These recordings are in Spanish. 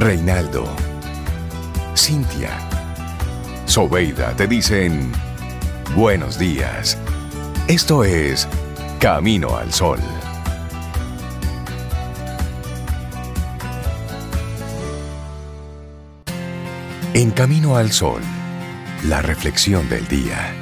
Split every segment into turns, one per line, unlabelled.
Reinaldo, Cintia, Sobeida te dicen buenos días. Esto es Camino al Sol. En Camino al Sol, la reflexión del día.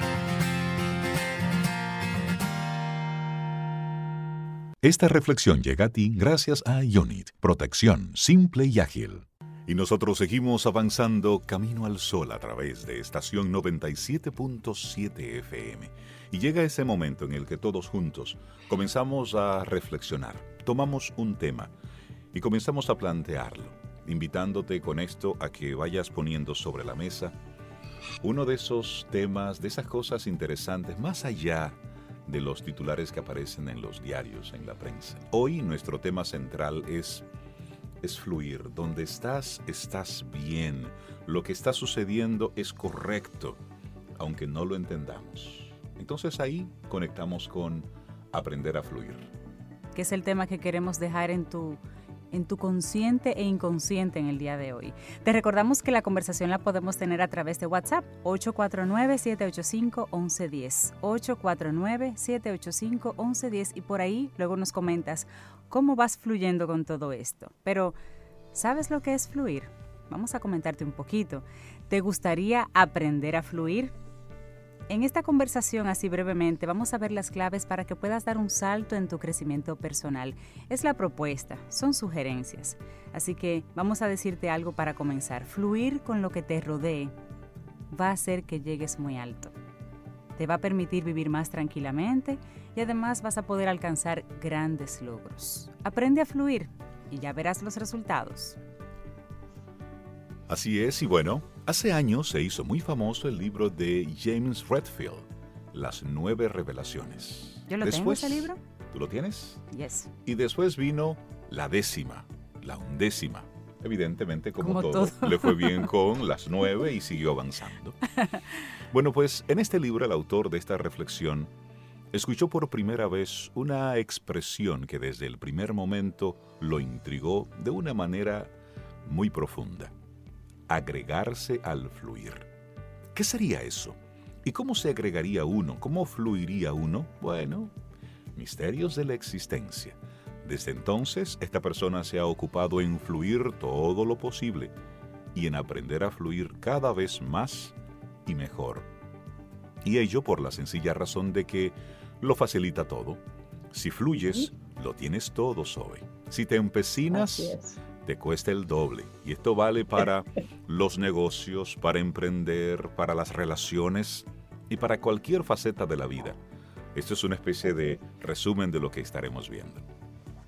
Esta reflexión llega a ti gracias a Ionit, protección simple y ágil. Y nosotros seguimos avanzando camino al sol a través de estación 97.7 FM. Y llega ese momento en el que todos juntos comenzamos a reflexionar, tomamos un tema y comenzamos a plantearlo, invitándote con esto a que vayas poniendo sobre la mesa uno de esos temas, de esas cosas interesantes, más allá de los titulares que aparecen en los diarios, en la prensa. Hoy nuestro tema central es es fluir. Donde estás, estás bien. Lo que está sucediendo es correcto, aunque no lo entendamos. Entonces ahí conectamos con aprender a fluir.
Que es el tema que queremos dejar en tu en tu consciente e inconsciente en el día de hoy. Te recordamos que la conversación la podemos tener a través de WhatsApp 849-785-1110. 849-785-1110 y por ahí luego nos comentas cómo vas fluyendo con todo esto. Pero, ¿sabes lo que es fluir? Vamos a comentarte un poquito. ¿Te gustaría aprender a fluir? En esta conversación, así brevemente, vamos a ver las claves para que puedas dar un salto en tu crecimiento personal. Es la propuesta, son sugerencias. Así que vamos a decirte algo para comenzar. Fluir con lo que te rodee va a hacer que llegues muy alto. Te va a permitir vivir más tranquilamente y además vas a poder alcanzar grandes logros. Aprende a fluir y ya verás los resultados.
Así es, y bueno, hace años se hizo muy famoso el libro de James Redfield, Las Nueve Revelaciones.
Yo lo después, tengo ese libro.
¿Tú lo tienes?
Yes.
Y después vino la décima, la undécima. Evidentemente, como, todo, le fue bien con las nueve y siguió avanzando. Bueno, pues en este libro el autor de esta reflexión escuchó por primera vez una expresión que desde el primer momento lo intrigó de una manera muy profunda agregarse al fluir. ¿Qué sería eso? ¿Y cómo se agregaría uno? ¿Cómo fluiría uno? Bueno, misterios de la existencia. Desde entonces, esta persona se ha ocupado en fluir todo lo posible y en aprender a fluir cada vez más y mejor. Y ello por la sencilla razón de que lo facilita todo. Si fluyes, lo tienes todo, Zoe. Si te empecinas, te cuesta el doble. Y esto vale para los negocios, para emprender, para las relaciones y para cualquier faceta de la vida. Esto es una especie de resumen de lo que estaremos viendo.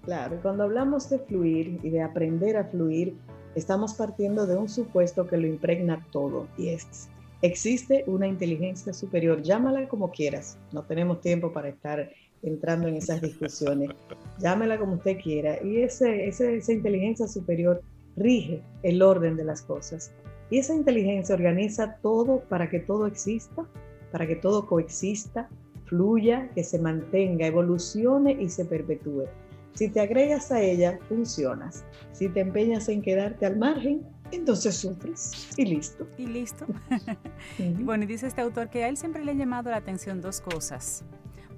Claro, cuando hablamos de fluir y de aprender a fluir, estamos partiendo de un supuesto que lo impregna todo y es, existe una inteligencia superior, llámala como quieras, no tenemos tiempo para estar entrando en esas discusiones. Llámela como usted quiera. Y ese, esa inteligencia superior rige el orden de las cosas. Y esa inteligencia organiza todo para que todo exista, para que todo coexista, fluya, que se mantenga, evolucione y se perpetúe. Si te agregas a ella, funcionas. Si te empeñas en quedarte al margen, entonces sufres y listo.
Y listo. bueno, y dice este autor que a él siempre le ha llamado la atención dos cosas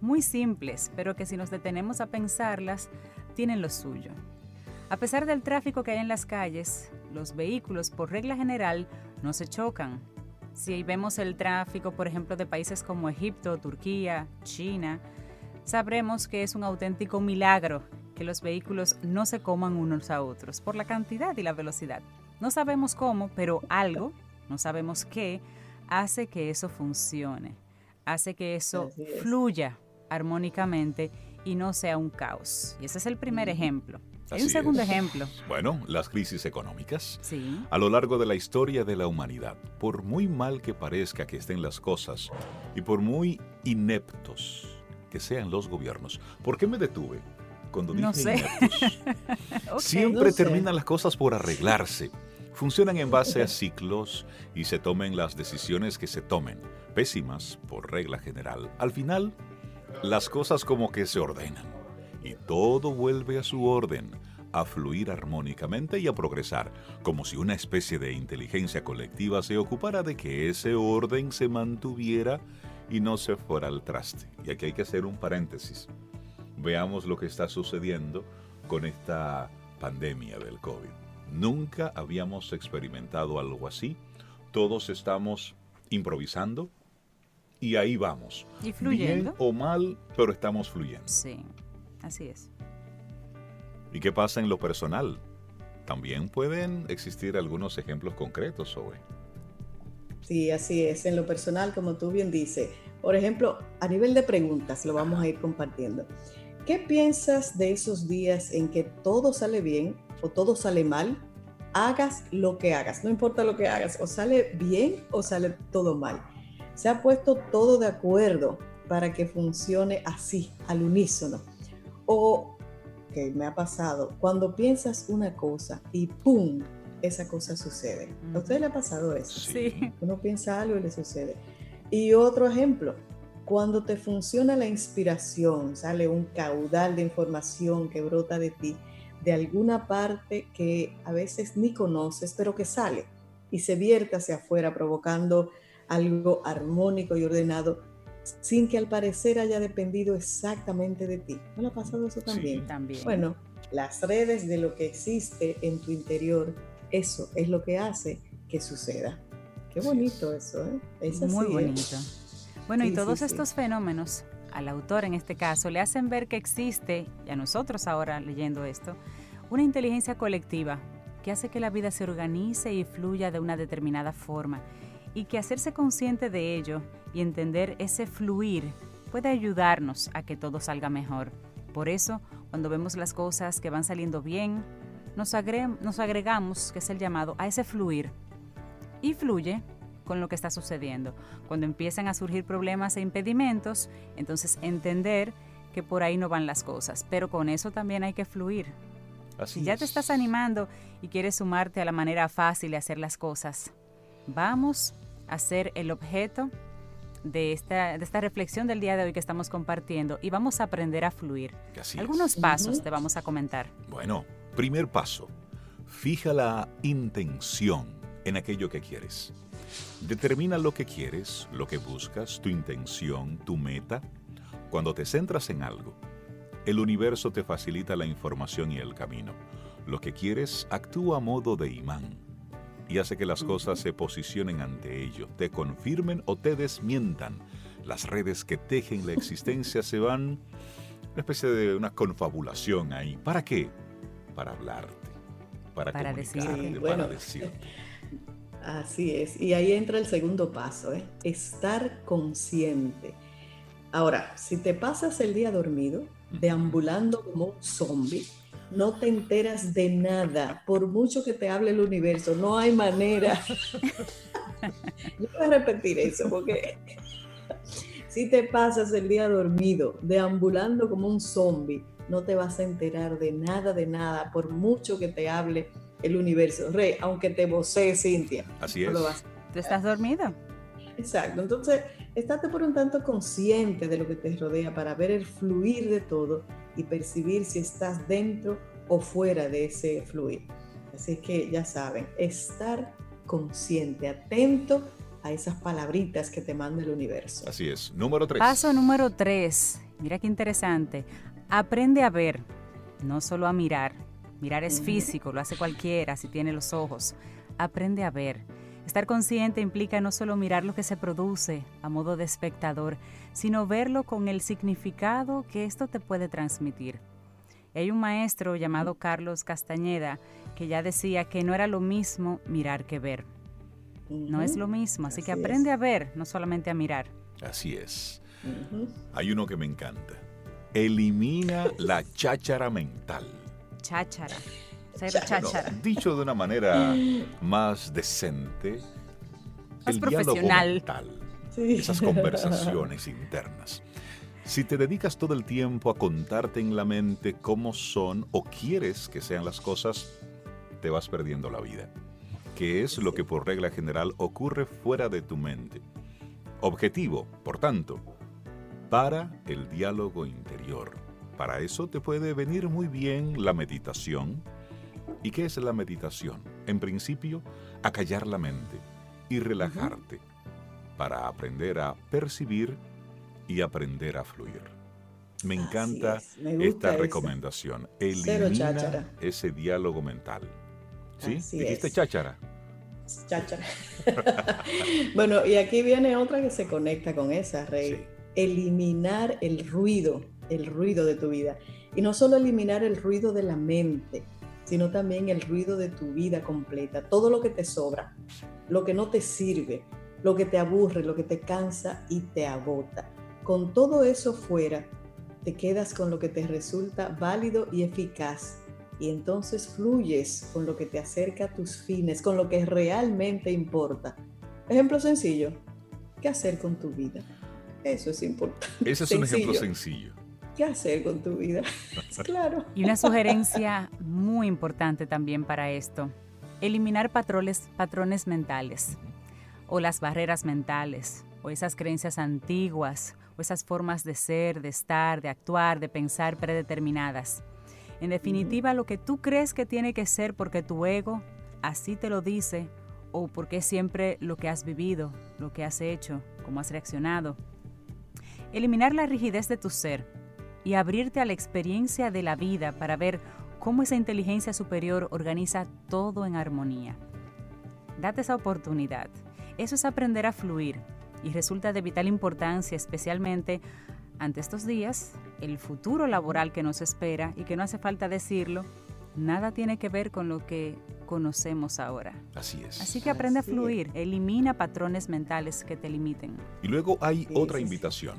muy simples, pero que si nos detenemos a pensarlas, tienen lo suyo. A pesar del tráfico que hay en las calles, los vehículos por regla general no se chocan. Si vemos el tráfico, por ejemplo, de países como Egipto, Turquía, China, sabremos que es un auténtico milagro que los vehículos no se coman unos a otros por la cantidad y la velocidad. No sabemos cómo, pero algo, no sabemos qué, hace que eso funcione, hace que eso fluya armónicamente y no sea un caos. Y ese es el primer ejemplo. Hay un segundo ejemplo.
Bueno, las crisis económicas.
Sí.
A lo largo de la historia de la humanidad, por muy mal que parezca que estén las cosas y por muy ineptos que sean los gobiernos, ¿por qué me detuve? Cuando dije
no sé.
ineptos. Siempre terminan las cosas por arreglarse. Funcionan en base a ciclos y se tomen las decisiones que se tomen, pésimas por regla general. Al final, las cosas como que se ordenan y todo vuelve a su orden, a fluir armónicamente y a progresar, como si una especie de inteligencia colectiva se ocupara de que ese orden se mantuviera y no se fuera al traste. Y aquí hay que hacer un paréntesis. Veamos lo que está sucediendo con esta pandemia del COVID. Nunca habíamos experimentado algo así. Todos estamos improvisando y ahí vamos.
Y fluyendo.
Bien o mal, pero estamos fluyendo.
Sí, así es.
¿Y qué pasa en lo personal? También pueden existir algunos ejemplos concretos, sobre.
Sí, así es. En lo personal, como tú bien dices, por ejemplo, a nivel de preguntas, lo vamos a ir compartiendo. ¿Qué piensas de esos días en que todo sale bien o todo sale mal? Hagas lo que hagas, no importa lo que hagas, o sale bien o sale todo mal. Se ha puesto todo de acuerdo para que funcione así, al unísono. O, que me ha pasado, cuando piensas una cosa y ¡pum! esa cosa sucede. ¿A usted le ha pasado eso?
Sí.
Uno piensa algo y le sucede. Y otro ejemplo, cuando te funciona la inspiración, sale un caudal de información que brota de ti, de alguna parte que a veces ni conoces, pero que sale y se vierte hacia afuera, provocando algo armónico y ordenado, sin que al parecer haya dependido exactamente de ti. ¿No le ha pasado eso también?
también.
Bueno, las redes de lo que existe en tu interior, eso es lo que hace que suceda. Qué bonito eso, ¿eh?
Muy bonito. Bueno, y todos estos fenómenos, al autor en este caso, le hacen ver que existe, y a nosotros ahora leyendo esto, una inteligencia colectiva que hace que la vida se organice y fluya de una determinada forma, y que hacerse consciente de ello y entender ese fluir puede ayudarnos a que todo salga mejor. Por eso, cuando vemos las cosas que van saliendo bien, nos, nos agregamos, que es el llamado, a ese fluir y fluye con lo que está sucediendo. Cuando empiezan a surgir problemas e impedimentos, entonces entender que por ahí no van las cosas, pero con eso también hay que fluir. si ya te estás animando y quieres sumarte a la manera fácil de hacer las cosas, vamos a ser el objeto de esta, de esta reflexión del día de hoy que estamos compartiendo y vamos a aprender a fluir. Algunos pasos te vamos a comentar.
Bueno, primer paso, fija la intención en aquello que quieres. Determina lo que quieres, lo que buscas, tu intención, tu meta. Cuando te centras en algo, el universo te facilita la información y el camino. Lo que quieres actúa a modo de imán y hace que las cosas se posicionen ante ello, te confirmen o te desmientan. Las redes que tejen la existencia se van una especie de una confabulación ahí. ¿Para qué? Para hablarte, para, comunicarte, para decirte.
Así es. Y ahí entra el segundo paso, ¿eh? estar consciente. Ahora, si te pasas el día dormido, deambulando como un zombie, no te enteras de nada, por mucho que te hable el universo, no hay manera. Yo voy a repetir eso, porque si te pasas el día dormido, deambulando como un zombie, no te vas a enterar de nada, de nada, por mucho que te hable el universo. Rey, aunque te vocee, Cintia.
Así es.
¿Tú estás dormida?
Exacto. Entonces, estate por un tanto consciente de lo que te rodea para ver el fluir de todo y percibir si estás dentro o fuera de ese fluir. Así que ya saben, estar consciente, atento a esas palabritas que te manda el universo.
Así es. Número tres.
Paso número tres. Mira qué interesante. Aprende a ver, no solo a mirar. Mirar es físico, lo hace cualquiera si tiene los ojos. Aprende a ver. Estar consciente implica no solo mirar lo que se produce a modo de espectador, sino verlo con el significado que esto te puede transmitir. hay un maestro llamado Carlos Castañeda que ya decía que no era lo mismo mirar que ver. No es lo mismo, así, que aprende a ver, no solamente a mirar.
Así es. Hay uno que me encanta. Elimina la cháchara mental
cháchara. cháchara.
dicho de una manera más decente,
más el profesional.
mental, esas conversaciones internas. Si te dedicas todo el tiempo a contarte en la mente cómo son o quieres que sean las cosas, te vas perdiendo la vida, que es lo que por regla general ocurre fuera de tu mente. Objetivo, por tanto, para el diálogo interior Para eso te puede venir muy bien la meditación. ¿Y qué es la meditación? En principio, acallar la mente y relajarte para aprender a percibir y aprender a fluir. Me encanta esta recomendación. Elimina ese diálogo mental. ¿Sí? ¿Dijiste cháchara?
Cháchara. bueno, y aquí viene otra que se conecta con esa, Rey. Eliminar el ruido, el ruido de tu vida. Y no solo eliminar el ruido de la mente, sino también el ruido de tu vida completa. Todo lo que te sobra, lo que no te sirve, lo que te aburre, lo que te cansa y te agota. Con todo eso fuera, te quedas con lo que te resulta válido y eficaz y entonces fluyes con lo que te acerca a tus fines, con lo que realmente importa. Ejemplo sencillo, ¿qué hacer con tu vida? Eso es importante.
Ese es un ejemplo sencillo.
¿Qué hacer con tu vida? claro.
Y una sugerencia muy importante también para esto, eliminar patrones, patrones mentales o las barreras mentales o esas creencias antiguas o esas formas de ser, de estar, de actuar, de pensar predeterminadas. En definitiva, lo que tú crees que tiene que ser porque tu ego así te lo dice o porque es siempre lo que has vivido, lo que has hecho, cómo has reaccionado. Eliminar la rigidez de tu ser y abrirte a la experiencia de la vida para ver cómo esa inteligencia superior organiza todo en armonía. Date esa oportunidad. Eso es aprender a fluir y resulta de vital importancia, especialmente ante estos días, el futuro laboral que nos espera y que no hace falta decirlo, nada tiene que ver con lo que conocemos ahora.
Así es.
Así que aprende a fluir, elimina patrones mentales que te limiten.
Y luego hay otra invitación,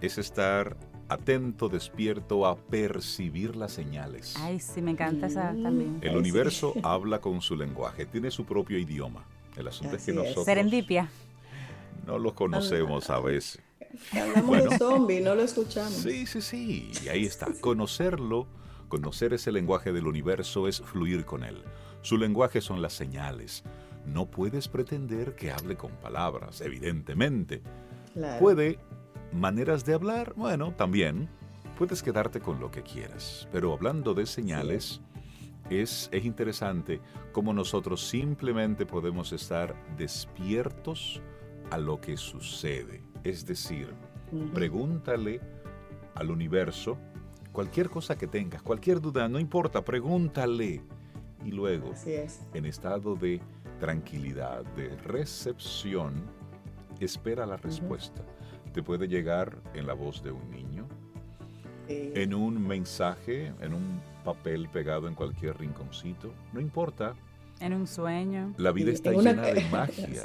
es estar atento, despierto a percibir las señales.
Ay, sí, me encanta esa también.
El universo habla con su lenguaje, tiene su propio idioma. El asunto es que nosotros...
Serendipia.
No lo conocemos a veces.
Hablamos de zombie, no lo escuchamos.
Sí, sí, sí. Y ahí está. Conocerlo, conocer ese lenguaje del universo es fluir con él. Su lenguaje son las señales. No puedes pretender que hable con palabras, evidentemente. Puede maneras de hablar, bueno, también. Puedes quedarte con lo que quieras. Pero hablando de señales, es, es interesante cómo nosotros simplemente podemos estar despiertos a lo que sucede es decir, pregúntale al universo cualquier cosa que tengas, cualquier duda, no importa, pregúntale. Y luego, en estado de tranquilidad, de recepción, espera la respuesta. Te puede llegar en la voz de un niño, en un mensaje, en un papel pegado en cualquier rinconcito, no importa.
En un sueño.
La vida está llena de magia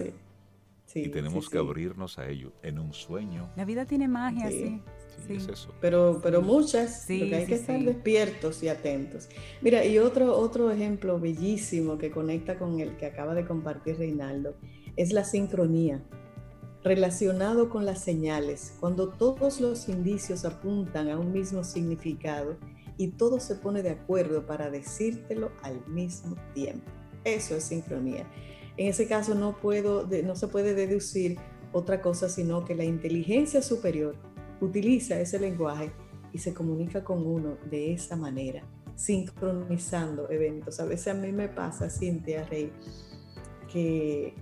y tenemos que abrirnos a ello en un sueño.
La vida tiene magia, sí.
sí. Es eso.
Pero, pero muchas, porque hay que estar despiertos y atentos. Mira, y otro, otro ejemplo bellísimo que conecta con el que acaba de compartir Reinaldo es la sincronía relacionado con las señales, cuando todos los indicios apuntan a un mismo significado y todo se pone de acuerdo para decírtelo al mismo tiempo. Eso es sincronía. En ese caso no, puedo, no se puede deducir otra cosa sino que la inteligencia superior utiliza ese lenguaje y se comunica con uno de esa manera, sincronizando eventos. A veces a mí me pasa, Cintia Rey, que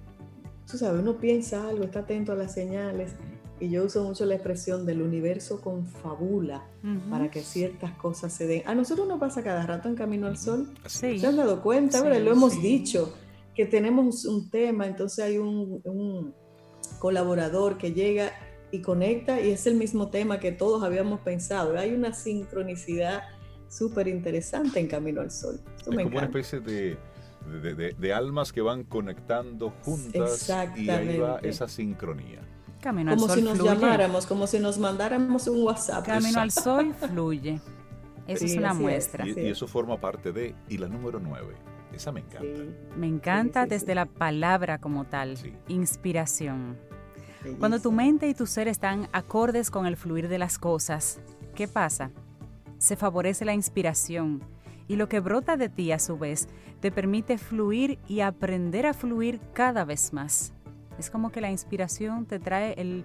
tú sabes, uno piensa algo, está atento a las señales, y yo uso mucho la expresión del universo confabula para que ciertas cosas se den. A nosotros nos pasa cada rato en Camino al Sol. Sí. ¿Se han dado cuenta? Ahora lo hemos dicho que tenemos un tema, entonces hay un, colaborador que llega y conecta y es el mismo tema que todos habíamos pensado. Hay una sincronicidad súper interesante en Camino al Sol.
es como una especie de, de, almas que van conectando juntas y ahí va esa sincronía.
Camino como si nos llamáramos, como si nos mandáramos un WhatsApp.
Camino al Sol fluye. Eso es una muestra.
y, eso forma parte de, y la número nueve, esa me encanta.
Me encanta desde la palabra como tal, inspiración. Cuando tu mente y tu ser están acordes con el fluir de las cosas, ¿qué pasa? Se favorece la inspiración y lo que brota de ti a su vez te permite fluir y aprender a fluir cada vez más. Es como que la inspiración te trae el,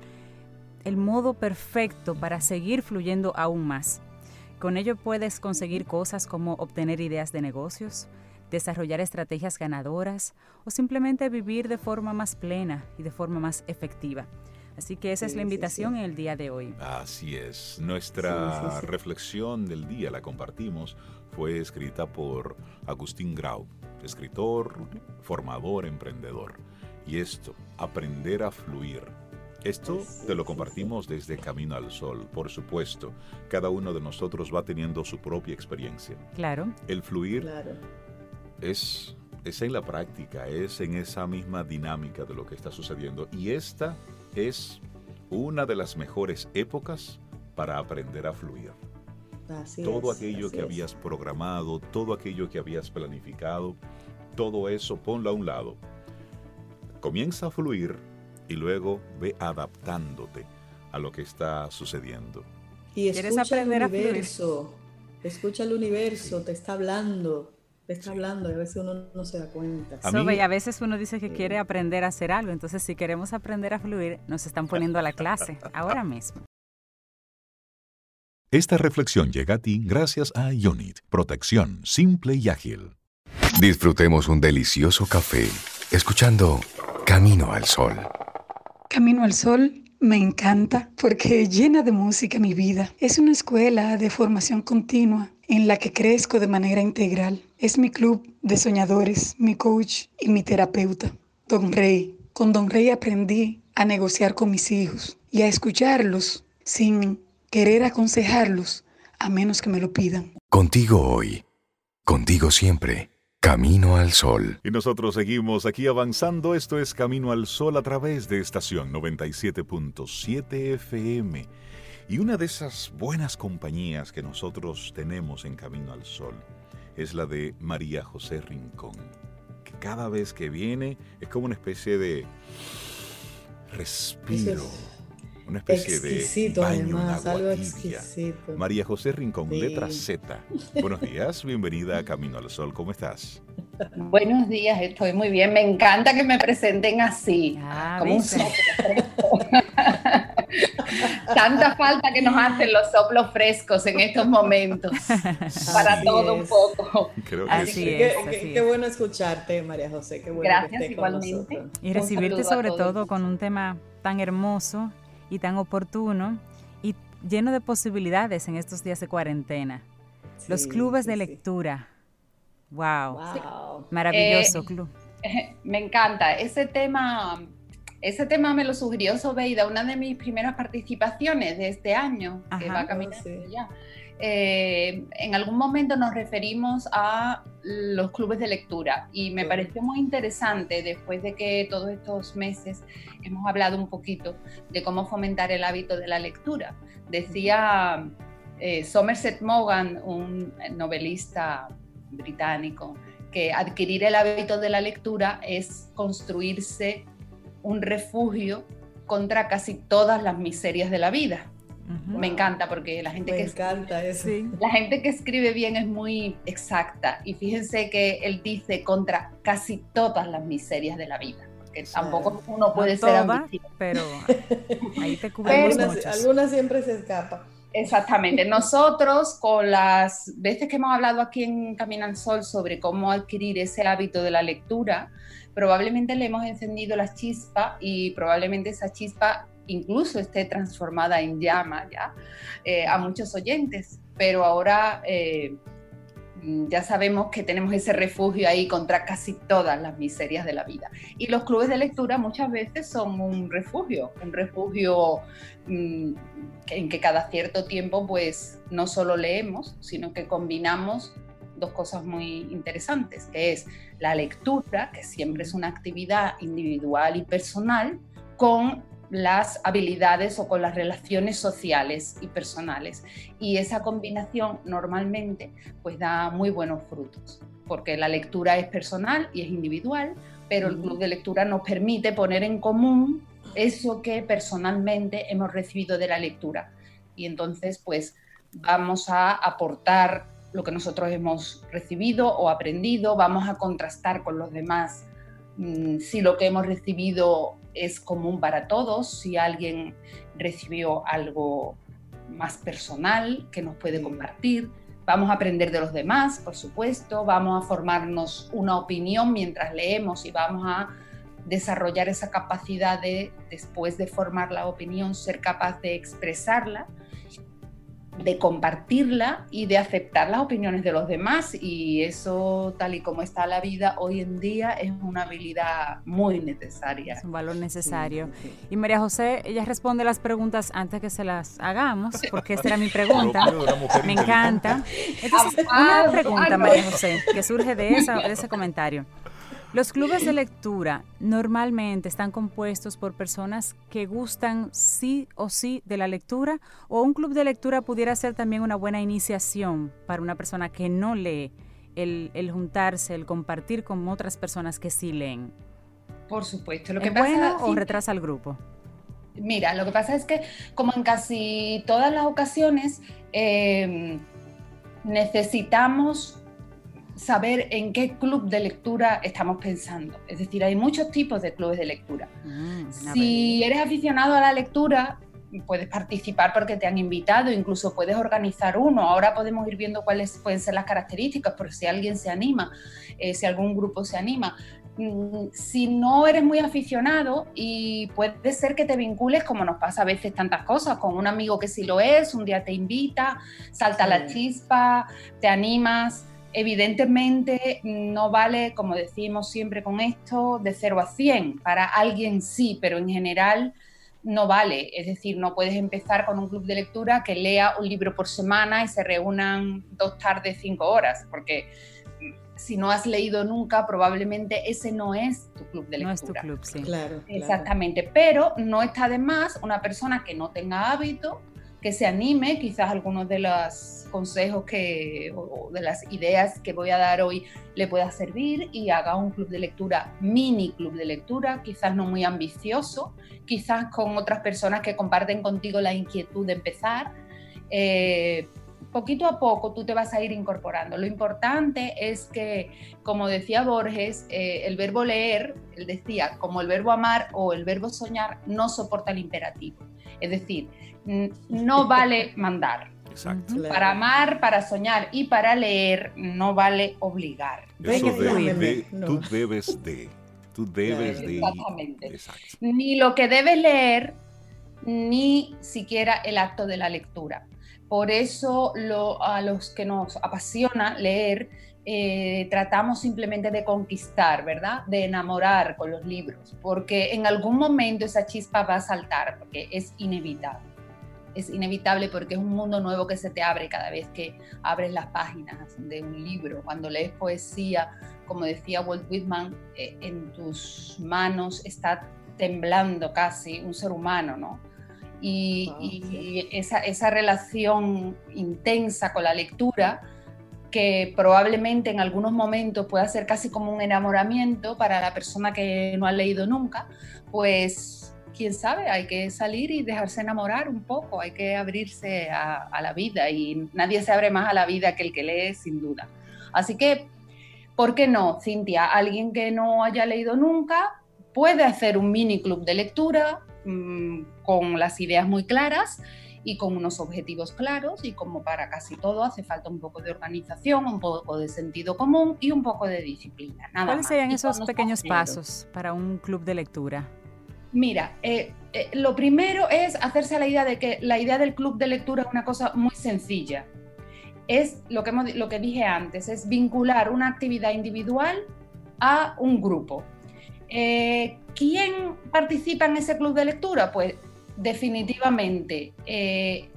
el modo perfecto para seguir fluyendo aún más. Con ello puedes conseguir cosas como obtener ideas de negocios, desarrollar estrategias ganadoras o simplemente vivir de forma más plena y de forma más efectiva. Así que esa es la invitación en el día de hoy.
Así es. Nuestra reflexión del día la compartimos. Fue escrita por Agustín Grau, escritor, formador, emprendedor. Y esto, aprender a fluir. Esto te lo compartimos desde Camino al Sol, por supuesto. Cada uno de nosotros va teniendo su propia experiencia.
Claro.
El fluir es, es en la práctica, es en esa misma dinámica de lo que está sucediendo. Y esta es una de las mejores épocas para aprender a fluir. todo aquello que habías programado, todo aquello que habías planificado, todo eso ponlo a un lado. Comienza a fluir y luego ve adaptándote a lo que está sucediendo.
Y escucha el universo, escucha el universo, te está hablando está hablando y a veces uno no se da cuenta.
A, y a veces uno dice que quiere aprender a hacer algo, entonces si queremos aprender a fluir, nos están poniendo a la clase ahora mismo.
Esta reflexión llega a ti gracias a Unit, protección simple y ágil. Disfrutemos un delicioso café escuchando Camino al Sol.
Camino al Sol me encanta porque llena de música mi vida. Es una escuela de formación continua en la que crezco de manera integral. Es mi club de soñadores, mi coach y mi terapeuta, Don Rey. Con Don Rey aprendí a negociar con mis hijos y a escucharlos sin querer aconsejarlos a menos que me lo pidan.
Contigo hoy, contigo siempre. Camino al Sol.
Y nosotros seguimos aquí avanzando. Esto es Camino al Sol a través de estación 97.7 FM. Y una de esas buenas compañías que nosotros tenemos en Camino al Sol es la de María José Rincón, que cada vez que viene es como una especie de respiro, una especie de baño además, algo exquisito. María José Rincón, letra Z. Buenos días, bienvenida a Camino al Sol, ¿cómo estás?
Buenos días, estoy muy bien. Me encanta que me presenten así, ah, como un Tanta falta que nos hacen los soplos frescos en estos momentos. Para todo un poco.
así es, qué, bueno escucharte, María José. Qué bueno
Gracias, igualmente.
Y recibirte sobre todo con un tema tan hermoso y tan oportuno y lleno de posibilidades en estos días de cuarentena. los clubes de lectura. Wow. Maravilloso
eh,
club.
Me encanta. Ese tema ese tema me lo sugirió Sobeida, una de mis primeras participaciones de este año, que va caminando ya. Eh, en algún momento nos referimos a los clubes de lectura y me pareció muy interesante después de que todos estos meses hemos hablado un poquito de cómo fomentar el hábito de la lectura. Decía eh, Somerset Maugham, un novelista británico, que adquirir el hábito de la lectura es construirse un refugio contra casi todas las miserias de la vida. Me encanta porque la gente, que
encanta
escribe, la gente que escribe bien es muy exacta y fíjense que él dice contra casi todas las miserias de la vida. Que tampoco uno puede ser ambicioso.
pero ahí te cubrimos
algunas, algunas siempre se escapa.
Exactamente. Nosotros, con las veces que hemos hablado aquí en Camina al Sol sobre cómo adquirir ese hábito de la lectura, probablemente le hemos encendido la chispa y probablemente esa chispa incluso esté transformada en llama ya eh, a muchos oyentes, pero ahora eh, ya sabemos que tenemos ese refugio ahí contra casi todas las miserias de la vida. Y los clubes de lectura muchas veces son un refugio, un refugio mm, en que cada cierto tiempo pues no solo leemos, sino que combinamos dos cosas muy interesantes, que es la lectura, que siempre es una actividad individual y personal, con las habilidades o con las relaciones sociales y personales. Y esa combinación normalmente pues da muy buenos frutos, porque la lectura es personal y es individual, pero el club de lectura nos permite poner en común eso que personalmente hemos recibido de la lectura. Y entonces pues vamos a aportar lo que nosotros hemos recibido o aprendido, vamos a contrastar con los demás mm, si lo que hemos recibido es común para todos, si alguien recibió algo más personal que nos puede compartir. Vamos a aprender de los demás, por supuesto, vamos a formarnos una opinión mientras leemos y vamos a desarrollar esa capacidad de, después de formar la opinión, ser capaz de expresarla de compartirla y de aceptar las opiniones de los demás. Y eso, tal y como está la vida hoy en día, es una habilidad muy necesaria.
Es un valor necesario. Y María José, ella responde las preguntas antes que se las hagamos, porque esa era mi pregunta. Me encanta. Entonces, una pregunta, María José, que surge de, esa, de ese comentario. Los clubes de lectura normalmente están compuestos por personas que gustan sí o sí de la lectura o un club de lectura pudiera ser también una buena iniciación para una persona que no lee, el, juntarse, el compartir con otras personas que sí leen.
Por supuesto.
Lo que ¿Es bueno o retrasa al grupo?
Mira, lo que pasa es que como en casi todas las ocasiones eh, necesitamos saber en qué club de lectura estamos pensando. Es decir, hay muchos tipos de clubes de lectura. Mm, si eres aficionado a la lectura, puedes participar porque te han invitado, incluso puedes organizar uno. Ahora podemos ir viendo cuáles pueden ser las características, por si alguien se anima, eh, si algún grupo se anima. Mm, si no eres muy aficionado y puede ser que te vincules, como nos pasa a veces tantas cosas, con un amigo que sí lo es, un día te invita, salta la chispa, te animas, Evidentemente no vale, como decimos siempre con esto, de 0 a 100. Para alguien sí, pero en general no vale. Es decir, no puedes empezar con un club de lectura que lea un libro por semana y se reúnan dos tardes, cinco horas, porque si no has leído nunca, probablemente ese no es tu club de lectura.
No es tu club, sí.
Claro. Exactamente. Pero no está de más una persona que no tenga hábito que se anime, quizás algunos de los consejos que, o de las ideas que voy a dar hoy le pueda servir y haga un club de lectura, mini club de lectura, quizás no muy ambicioso, quizás con otras personas que comparten contigo la inquietud de empezar. Eh, poquito a poco tú te vas a ir incorporando. Lo importante es que, como decía Borges, eh, el verbo leer, él decía, como el verbo amar o el verbo soñar, no soporta el imperativo. Es decir, no vale mandar. Para amar, para soñar y para leer no vale obligar.
Eso de, tú debes de, tú debes de.
Exactamente. Ni lo que debes leer, ni siquiera el acto de la lectura. Por eso a los que nos apasiona leer, eh, tratamos simplemente de conquistar, ¿verdad? De enamorar con los libros, porque en algún momento esa chispa va a saltar, porque es inevitable es inevitable porque es un mundo nuevo que se te abre cada vez que abres las páginas de un libro. Cuando lees poesía, como decía Walt Whitman, eh, en tus manos está temblando casi un ser humano, ¿no? Y, ah, esa, esa relación intensa con la lectura, que probablemente en algunos momentos pueda ser casi como un enamoramiento para la persona que no ha leído nunca, pues quién sabe, hay que salir y dejarse enamorar un poco, hay que abrirse a, la vida y nadie se abre más a la vida que el que lee, sin duda. Así que, ¿por qué no, Cintia? Alguien que no haya leído nunca puede hacer un mini club de lectura mm, con las ideas muy claras y con unos objetivos claros y como para casi todo hace falta un poco de organización, un poco de sentido común y un poco de disciplina.
¿Cuáles serían esos pequeños pasos para un club de lectura?
Mira, eh, eh, lo primero es hacerse la idea de que la idea del club de lectura es una cosa muy sencilla. Es lo que, lo que dije antes, es vincular una actividad individual a un grupo. Eh, ¿Quién participa en ese club de lectura? Pues definitivamente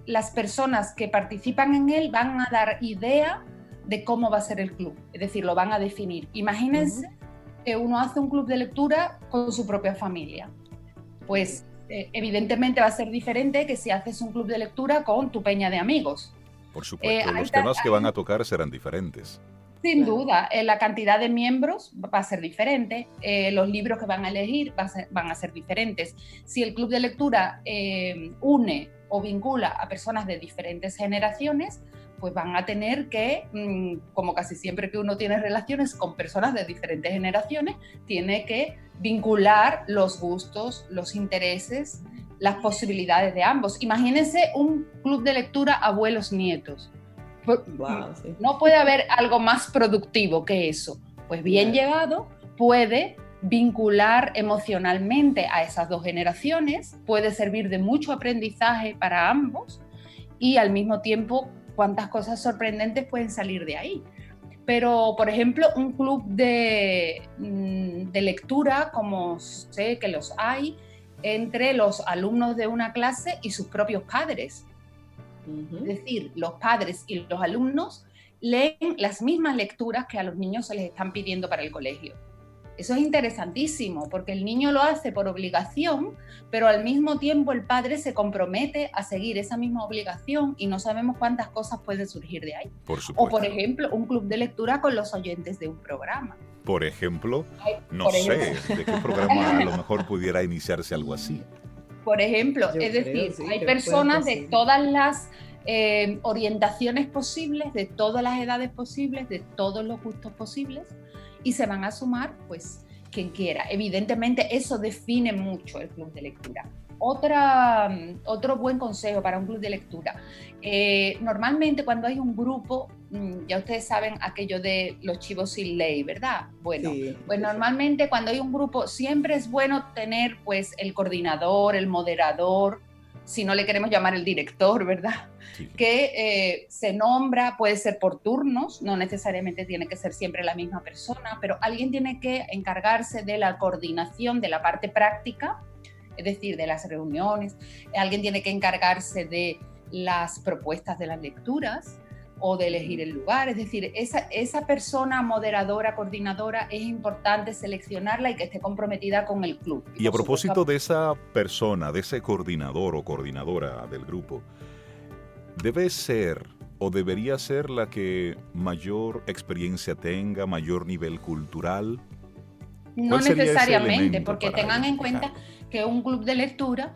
las personas que participan en él van a dar idea de cómo va a ser el club, es decir, lo van a definir. Imagínense que uno hace un club de lectura con su propia familia pues eh, evidentemente va a ser diferente que si haces un club de lectura con tu peña de amigos.
Por supuesto, eh, los temas que van a tocar serán diferentes.
Sin duda, eh, la cantidad de miembros va a ser diferente, los libros que van a elegir van a ser diferentes. Si el club de lectura une o vincula a personas de diferentes generaciones, pues van a tener que, mm, como casi siempre que uno tiene relaciones con personas de diferentes generaciones, tiene que vincular los gustos, los intereses, las posibilidades de ambos. Imagínense un club de lectura abuelos-nietos. No puede haber algo más productivo que eso. Pues bien llevado puede vincular emocionalmente a esas dos generaciones, puede servir de mucho aprendizaje para ambos y al mismo tiempo cuántas cosas sorprendentes pueden salir de ahí. Pero, por ejemplo, un club de, mm, de lectura, como sé que los hay, entre los alumnos de una clase y sus propios padres. Es decir, los padres y los alumnos leen las mismas lecturas que a los niños se les están pidiendo para el colegio. Eso es interesantísimo porque el niño lo hace por obligación, pero al mismo tiempo el padre se compromete a seguir esa misma obligación y no sabemos cuántas cosas pueden surgir de ahí. o por ejemplo, un club de lectura con los oyentes de un programa.
Por ejemplo, no sé de qué programa a lo mejor pudiera iniciarse algo así.
Por ejemplo, es decir, hay personas de todas las eh, orientaciones posibles, de todas las edades posibles, de todos los gustos posibles y se van a sumar pues quien quiera. Evidentemente eso define mucho el club de lectura. Otra, otro buen consejo para un club de lectura. Eh, normalmente cuando hay un grupo, mm, ya ustedes saben aquello de los chivos sin ley, ¿verdad? Bueno, pues normalmente cuando hay un grupo siempre es bueno tener pues el coordinador, el moderador, si no le queremos llamar el director, ¿verdad? Que eh, se nombra, puede ser por turnos, no necesariamente tiene que ser siempre la misma persona, pero alguien tiene que encargarse de la coordinación de la parte práctica, es decir, de las reuniones, alguien tiene que encargarse de las propuestas de las lecturas, o de elegir el lugar. Es decir, esa, esa persona moderadora, coordinadora, es importante seleccionarla y que esté comprometida con el club.
Y, a propósito de esa persona, de ese coordinador o coordinadora del grupo, debe ser o debería ser la que mayor experiencia tenga, mayor nivel cultural.
No necesariamente, porque tengan en cuenta que un club de lectura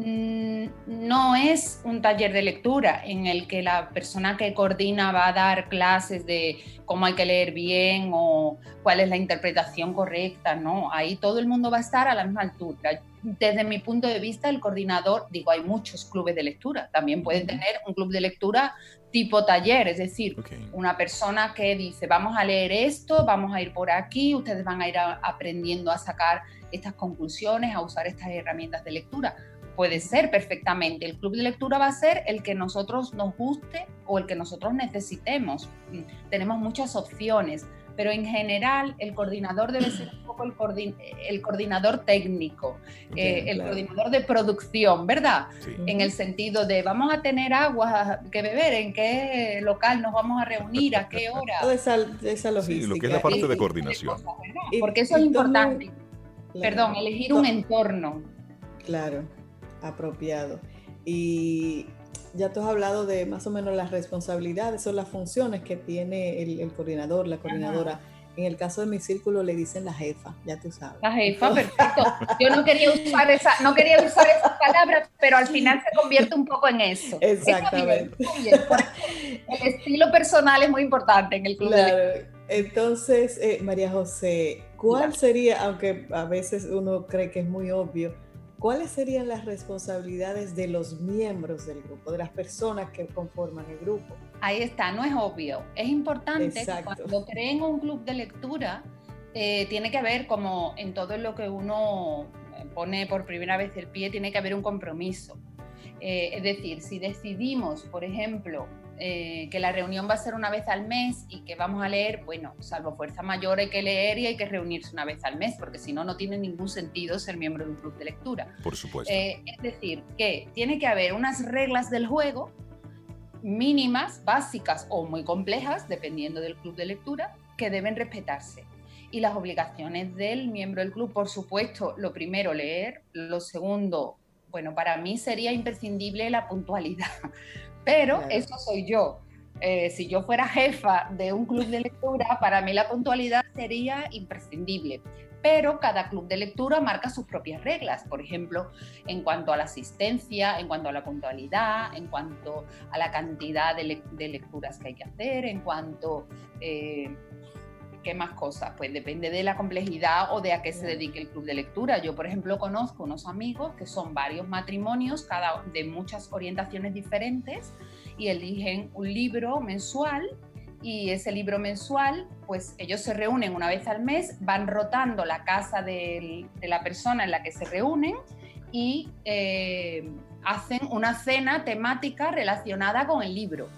Mm, no es un taller de lectura en el que la persona que coordina va a dar clases de cómo hay que leer bien o cuál es la interpretación correcta, no, ahí todo el mundo va a estar a la misma altura. Desde mi punto de vista, el coordinador, digo, hay muchos clubes de lectura, también pueden tener un club de lectura tipo taller, es decir, una persona que dice, vamos a leer esto, vamos a ir por aquí, ustedes van a ir aprendiendo a sacar estas conclusiones, a usar estas herramientas de lectura puede ser perfectamente. El club de lectura va a ser el que nosotros nos guste o el que nosotros necesitemos. Mm, tenemos muchas opciones, pero en general el coordinador debe ser un poco el, coordinador técnico, eh, el coordinador de producción, ¿verdad? En el sentido de vamos a tener agua que beber, en qué local nos vamos a reunir, a qué hora.
Toda esa, logística. Sí,
lo que es la parte de coordinación.
Porque eso es importante. Perdón, elegir un entorno.
Claro apropiado. Y ya tú has hablado de más o menos las responsabilidades o las funciones que tiene el, coordinador, la coordinadora. En el caso de mi círculo le dicen la jefa, ya tú sabes.
La jefa, perfecto. Yo no quería usar esa, no quería usar esa palabra, pero al final se convierte un poco en eso.
Exactamente.
El estilo personal es muy importante en el club.
Entonces, eh, María José, ¿cuál sería, aunque a veces uno cree que es muy obvio, ¿cuáles serían las responsabilidades de los miembros del grupo, de las personas que conforman el grupo?
Ahí está, no es obvio. Es importante que cuando creen un club de lectura, eh, tiene que haber, como en todo lo que uno pone por primera vez el pie, tiene que haber un compromiso. Eh, es decir, si decidimos, por ejemplo, eh, que la reunión va a ser una vez al mes y que vamos a leer, bueno, salvo fuerza mayor hay que leer y hay que reunirse una vez al mes, porque si no, no tiene ningún sentido ser miembro de un club de lectura.
Por supuesto.
Eh, es decir, que tiene que haber unas reglas del juego mínimas, básicas o muy complejas, dependiendo del club de lectura, que deben respetarse. Y las obligaciones del miembro del club, por supuesto, lo primero, leer, lo segundo, bueno, para mí sería imprescindible la puntualidad pero eso soy yo. Eh, si yo fuera jefa de un club de lectura, para mí la puntualidad sería imprescindible. Pero cada club de lectura marca sus propias reglas, por ejemplo, en cuanto a la asistencia, en cuanto a la puntualidad, en cuanto a la cantidad de, lecturas que hay que hacer, en cuanto eh, ¿Qué más cosas? Pues depende de la complejidad o de a qué se dedique el club de lectura. Yo, por ejemplo, conozco unos amigos que son varios matrimonios, cada de muchas orientaciones diferentes, y eligen un libro mensual y ese libro mensual, pues ellos se reúnen una vez al mes, van rotando la casa de, la persona en la que se reúnen y eh, hacen una cena temática relacionada con el libro,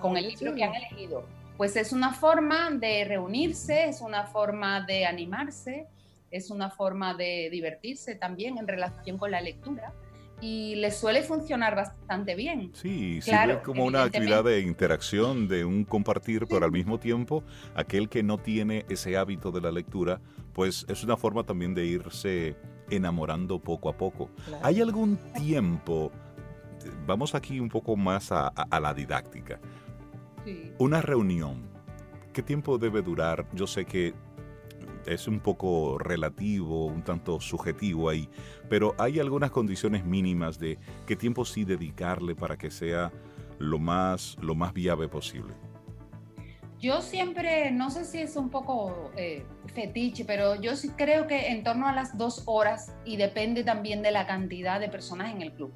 con el libro que han elegido. Pues es una forma de reunirse, es una forma de animarse, es una forma de divertirse también en relación con la lectura y les suele funcionar bastante bien.
Sí, claro, como una actividad de interacción, de un compartir, pero al mismo tiempo aquel que no tiene ese hábito de la lectura, pues es una forma también de irse enamorando poco a poco. ¿Hay algún tiempo, vamos aquí un poco más a, la didáctica, una reunión, ¿qué tiempo debe durar? Yo sé que es un poco relativo, un tanto subjetivo ahí, pero hay algunas condiciones mínimas de qué tiempo sí dedicarle para que sea lo más, lo más viable posible.
Yo siempre, no sé si es un poco eh, fetiche, pero yo sí creo que en torno a las dos horas y depende también de la cantidad de personas en el club.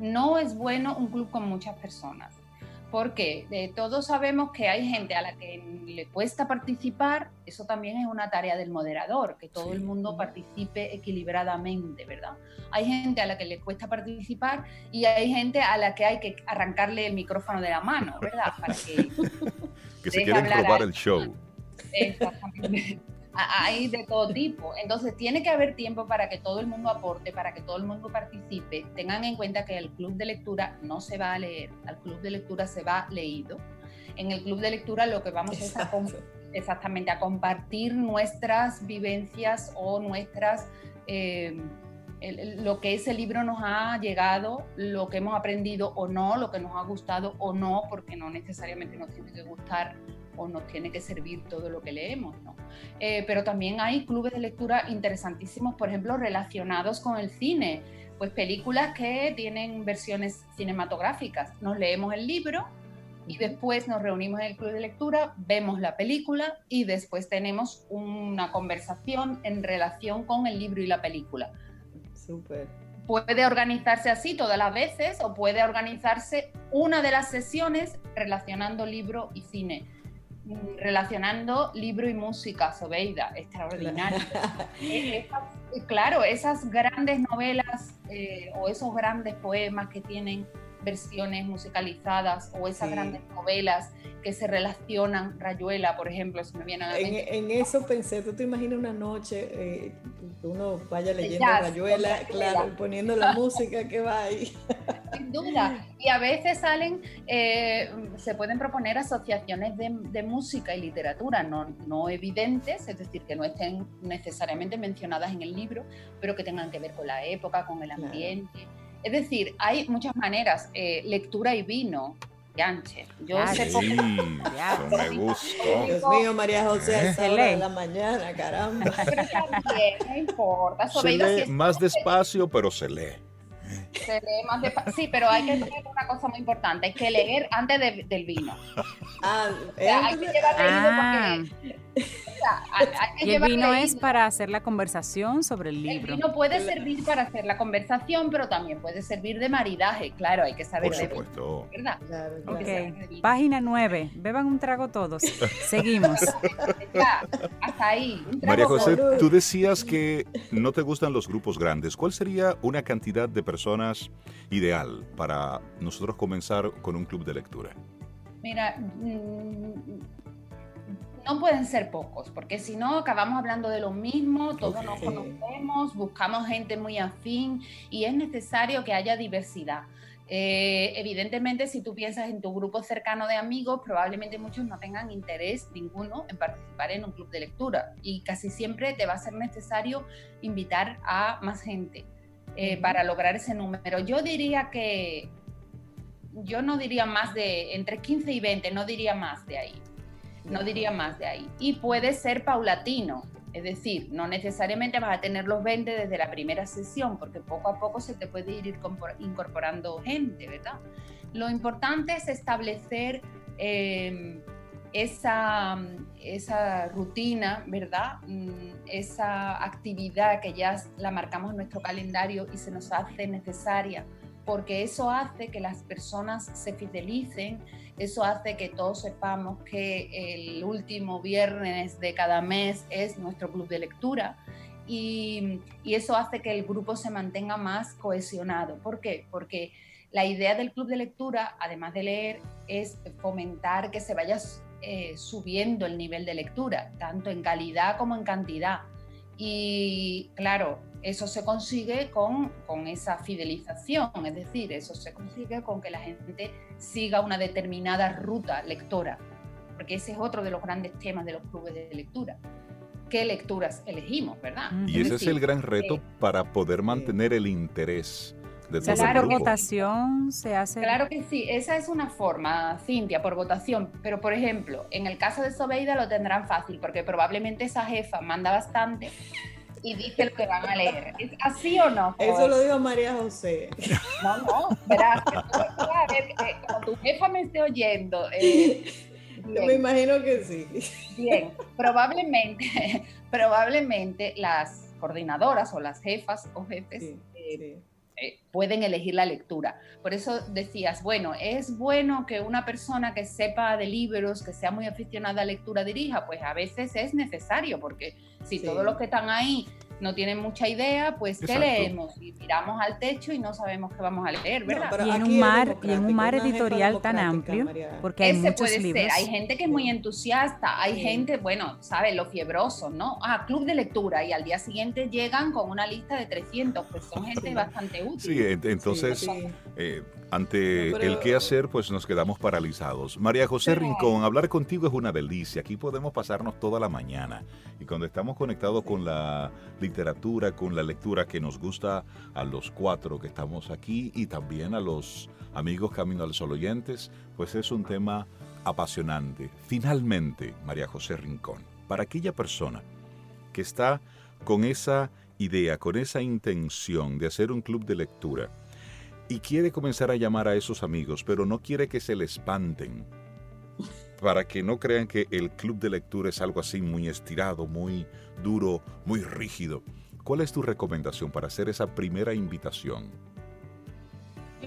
No es bueno un club con muchas personas porque eh, todos sabemos que hay gente a la que le cuesta participar, eso también es una tarea del moderador, que todo el mundo participe equilibradamente, ¿verdad? Hay gente a la que le cuesta participar y hay gente a la que hay que arrancarle el micrófono de la mano, ¿verdad? Para que,
que se quieren probar el show.
Exactamente hay de todo tipo. Entonces tiene que haber tiempo para que todo el mundo aporte, para que todo el mundo participe. Tengan en cuenta que el club de lectura no se va a leer, al club de lectura se va leído. En el club de lectura lo que vamos es a, exactamente a compartir nuestras vivencias o nuestras... Eh, lo que ese libro nos ha llegado, lo que hemos aprendido o no, lo que nos ha gustado o no, porque no necesariamente nos tiene que gustar o nos tiene que servir todo lo que leemos, ¿no? Eh, pero también hay clubes de lectura interesantísimos, por ejemplo, relacionados con el cine, pues películas que tienen versiones cinematográficas. Nos leemos el libro y después nos reunimos en el club de lectura, vemos la película y después tenemos una conversación en relación con el libro y la película.
Súper.
Puede organizarse así todas las veces o puede organizarse una de las sesiones relacionando libro y cine relacionando libro y música, Sobeida, extraordinario. Eh, eh, claro, esas grandes novelas eh, o esos grandes poemas que tienen versiones musicalizadas o esas grandes novelas que se relacionan, Rayuela, por ejemplo, si me viene a
en, eso pensé, tú te imaginas una noche eh, uno vaya leyendo Rayuela, claro, poniendo la música que va ahí.
Sin duda. Y a veces salen, eh, se pueden proponer asociaciones de, música y literatura no, no evidentes, es decir, que no estén necesariamente mencionadas en el libro, pero que tengan que ver con la época, con el ambiente. Es decir, hay muchas maneras, eh, lectura y vino, Yanche.
Yo ah, sé sí, me gustó.
Dios mío, María José, esa hora de la mañana, caramba.
Pero también, no importa.
Se lee más despacio, pero se lee.
Se lee más despacio. Sí, pero hay que tener una cosa muy importante, hay que leer antes del vino.
Ah, hay que llevar
ah. porque y el vino es para hacer la conversación sobre el libro.
El vino puede servir para hacer la conversación, pero también puede servir de maridaje. Claro, hay que saber.
Por supuesto.
¿Verdad?
Página 9. Beban un trago todos. Seguimos.
hasta ahí.
María José, tú decías que no te gustan los grupos grandes. ¿Cuál sería una cantidad de personas ideal para nosotros comenzar con un club de lectura?
Mira, mm, no pueden ser pocos, porque si no acabamos hablando de lo mismo, todos nos conocemos, buscamos gente muy afín y es necesario que haya diversidad. Eh, evidentemente, si tú piensas en tu grupo cercano de amigos, probablemente muchos no tengan interés ninguno en participar en un club de lectura y casi siempre te va a ser necesario invitar a más gente eh, para lograr ese número. Yo diría que, yo no diría más de entre 15 y 20, no diría más de ahí no diría más de ahí. Y puede ser paulatino, es decir, no necesariamente vas a tener los 20 desde la primera sesión, porque poco a poco se te puede ir incorporando gente, ¿verdad? Lo importante es establecer em, esa, esa rutina, ¿verdad? Mm, esa actividad que ya la marcamos en nuestro calendario y se nos hace necesaria, porque eso hace que las personas se fidelicen, eso hace que todos sepamos que el último viernes de cada mes es nuestro club de lectura. Y, y eso hace que el grupo se mantenga más cohesionado. ¿Por qué? Porque la idea del club de lectura, además de leer, es fomentar que se vaya eh, subiendo el nivel de lectura, tanto en calidad como en cantidad. Y claro, eso se consigue con, con, esa fidelización, es decir, eso se consigue con que la gente siga una determinada ruta lectora, porque ese es otro de los grandes temas de los clubes de lectura. ¿Qué lecturas elegimos, verdad?
Y ese es el gran reto eh, para poder mantener el interés
se hace por votación, se hace...
Claro que sí, esa es una forma, Cintia, por votación. Pero, por ejemplo, en el caso de Sobeida lo tendrán fácil, porque probablemente esa jefa manda bastante y dice lo que van a leer. ¿Es así o no?
Eso lo dijo María José.
No, no, verás, a ver, eh, tu jefa me esté oyendo... Eh,
Yo me imagino que sí.
Bien, probablemente, probablemente las coordinadoras o las jefas o jefes eh, eh, pueden elegir la lectura. Por eso decías, bueno, es bueno que una persona que sepa de libros, que sea muy aficionada a lectura dirija, pues a veces es necesario, porque si todos los que están ahí no tienen mucha idea, pues ¿qué leemos? Y miramos al techo y no sabemos qué vamos a leer, ¿verdad?
y en un mar, y en un mar editorial tan amplio, porque hay Ese muchos puede Ser.
Hay gente que es muy entusiasta, hay gente, bueno, ¿sabes? Los fiebrosos, ¿no? Ah, club de lectura y al día siguiente llegan con una lista de 300, pues son gente bastante útil.
Sí, entonces, eh, ante el qué hacer, pues nos quedamos paralizados. María José Rincón, hablar contigo es una delicia. Aquí podemos pasarnos toda la mañana. Y cuando estamos conectados con la literatura, con la lectura que nos gusta a los cuatro que estamos aquí y también a los amigos Camino al Sol oyentes, pues es un tema apasionante. Finalmente, María José Rincón, para aquella persona que está con esa idea, con esa intención de hacer un club de lectura y quiere comenzar a llamar a esos amigos, pero no quiere que se le espanten, para que no crean que el club de lectura es algo así muy estirado, muy duro, muy rígido. ¿Cuál es tu recomendación para hacer esa primera invitación?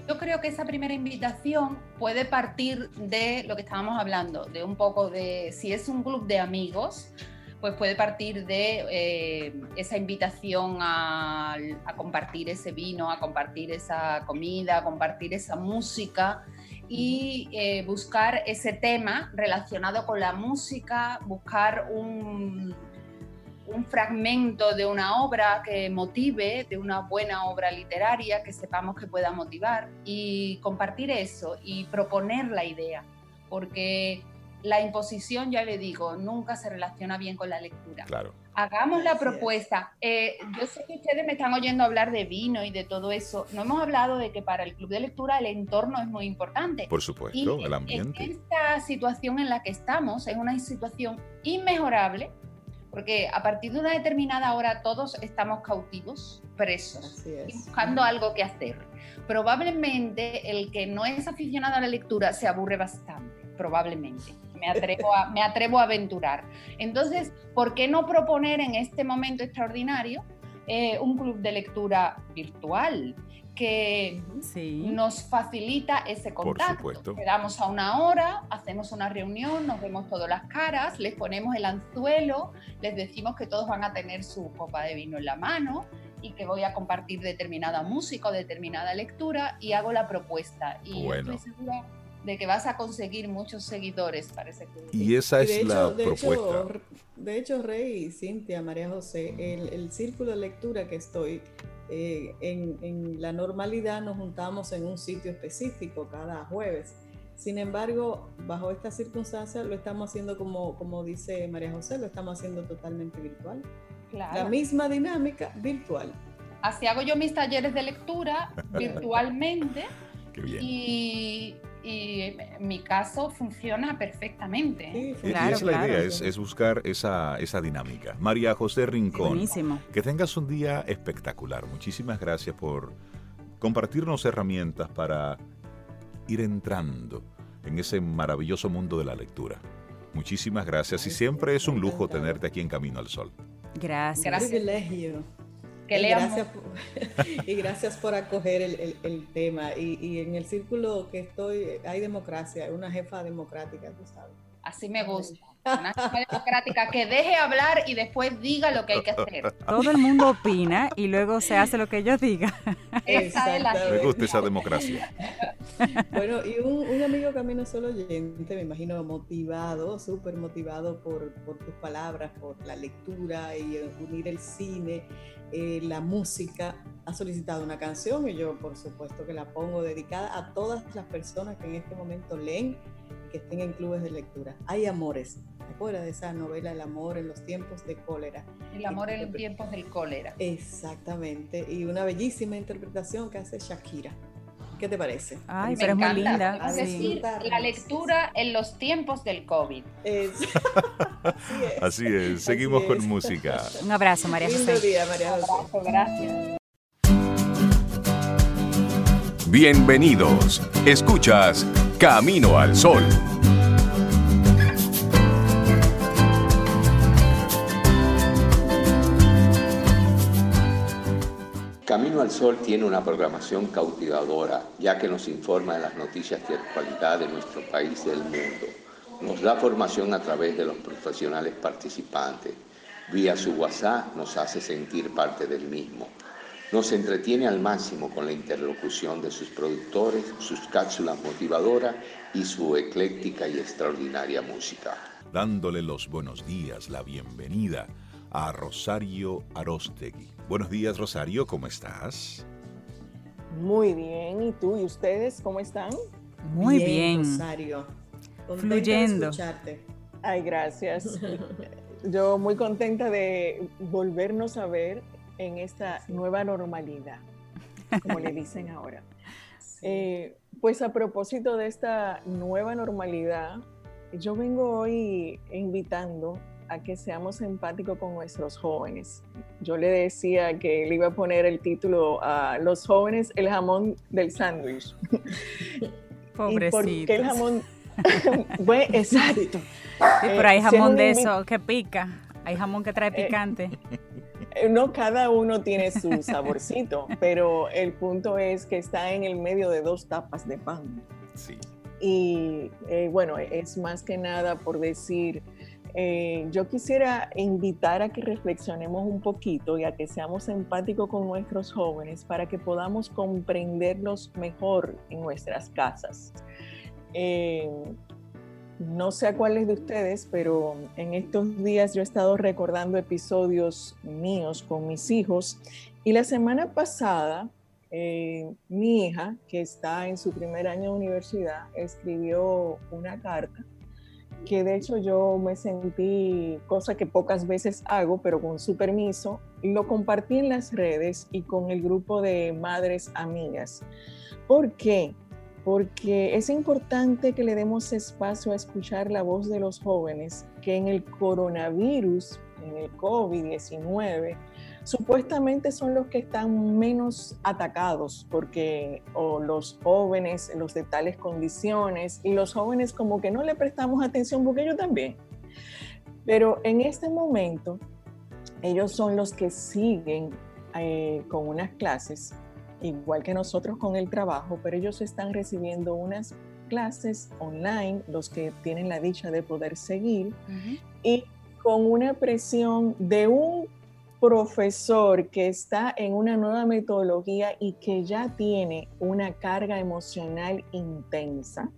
Yo creo que esa primera invitación puede partir de lo que estábamos hablando, de un poco de si es un club de amigos, pues puede partir de eh, esa invitación a, compartir ese vino, a compartir esa comida, a compartir esa música y eh, buscar ese tema relacionado con la música, buscar un, un fragmento de una obra que motive, de una buena obra literaria que sepamos que pueda motivar y compartir eso y proponer la idea, porque la imposición, ya le digo, nunca se relaciona bien con la lectura.
Claro.
Hagamos la propuesta. Eh, yo sé que ustedes me están oyendo hablar de vino y de todo eso. No hemos hablado de que para el club de lectura el entorno es muy importante.
Por supuesto, el ambiente.
esta situación en la que estamos es una situación inmejorable porque a partir de una determinada hora todos estamos cautivos, presos, y buscando algo que hacer. Probablemente el que no es aficionado a la lectura se aburre bastante, probablemente me atrevo a, me atrevo a aventurar. Entonces, ¿por qué no proponer en este momento extraordinario eh, un club de lectura virtual? que nos facilita ese contacto. Quedamos a una hora, hacemos una reunión, nos vemos todas las caras, les ponemos el anzuelo, les decimos que todos van a tener su copa de vino en la mano y que voy a compartir determinada música o determinada lectura y hago la propuesta. Y estoy segura de que vas a conseguir muchos seguidores para ese.
Y esa es la propuesta.
de hecho, Rey, Cintia, María José, el, círculo de lectura que estoy, eh, en, la normalidad nos juntamos en un sitio específico cada jueves. Sin embargo, bajo estas circunstancias lo estamos haciendo como, como dice María José, lo estamos haciendo totalmente virtual. La misma dinámica virtual.
Así hago yo mis talleres de lectura virtualmente. Qué bien. Y y en mi caso funciona perfectamente.
Sí, claro, y es la idea, es, buscar esa, esa, dinámica. María José Rincón, Buenísimo. que tengas un día espectacular. Muchísimas gracias por compartirnos herramientas para ir entrando en ese maravilloso mundo de la lectura. Muchísimas gracias y siempre es un lujo tenerte aquí en Camino al Sol.
Gracias.
Gracias. Que y, gracias por, y gracias por acoger el, tema. Y, y, en el círculo que estoy hay democracia, una jefa democrática, tú sabes.
Así me gusta. Una democrática que deje hablar y después diga lo que hay que hacer.
Todo el mundo opina y luego se hace lo que ellos digan.
Me gusta esa democracia.
Bueno, y un, amigo camino solo oyente, me imagino motivado, súper motivado por, por, tus palabras, por la lectura y unir el cine, eh, la música, ha solicitado una canción y yo por supuesto que la pongo dedicada a todas las personas que en este momento leen que estén en clubes de lectura. Hay amores. ¿Te acuerdas de esa novela El amor en los tiempos de cólera?
El amor en los tiempos del cólera.
Exactamente. Y una bellísima interpretación que hace Shakira. ¿Qué te parece?
Ay, pero es muy linda.
Es decir, la lectura en los tiempos del COVID.
Así es. Seguimos con música.
Un abrazo, María José.
día, María José.
gracias.
Bienvenidos. Escuchas Camino al Sol.
Camino al Sol tiene una programación cautivadora, ya que nos informa de las noticias de actualidad de nuestro país y del mundo. Nos da formación a través de los profesionales participantes. Vía su WhatsApp nos hace sentir parte del mismo. Nos entretiene al máximo con la interlocución de sus productores, sus cápsulas motivadoras y su ecléctica y extraordinaria música.
Dándole los buenos días, la bienvenida a Rosario Arostegui. Buenos días, Rosario, ¿cómo estás?
Muy bien, ¿y tú y ustedes cómo están?
Muy bien,
Rosario.
Fluyendo.
Ay, gracias. Yo muy contenta de volvernos a ver en esta nueva normalidad, como le dicen ahora. Eh, pues a propósito de esta nueva normalidad, yo vengo hoy invitando a que seamos empáticos con nuestros jóvenes. Yo le decía que le iba a poner el título a los jóvenes, el jamón del sándwich.
Pobrecitos. ¿Y por
el jamón? bueno, exacto.
pero hay eh, jamón de eso que pica, hay jamón que trae eh, picante.
Eh, no cada uno tiene su saborcito, pero el punto es que está en el medio de dos tapas de pan.
Sí.
Y eh, bueno, es más que nada por decir, eh, yo quisiera invitar a que reflexionemos un poquito y a que seamos empáticos con nuestros jóvenes para que podamos comprenderlos mejor en nuestras casas. No sé a cuáles de ustedes, pero en estos días yo he estado recordando episodios míos con mis hijos y la semana pasada eh, mi hija, que está en su primer año de universidad, escribió una carta que de hecho yo me sentí, cosa que pocas veces hago, pero con su permiso, lo compartí en las redes y con el grupo de madres amigas. ¿Por qué? Porque es importante que le demos espacio a escuchar la voz de los jóvenes que en el coronavirus, en el COVID-19, supuestamente son los que están menos atacados porque o los jóvenes, los de tales condiciones y los jóvenes como que no le prestamos atención porque ellos también. Pero en este momento ellos son los que siguen eh, con unas clases igual que nosotros con el trabajo, pero ellos están recibiendo unas clases online, los que tienen la dicha de poder seguir, y con una presión de un profesor que está en una nueva metodología y que ya tiene una carga emocional intensa.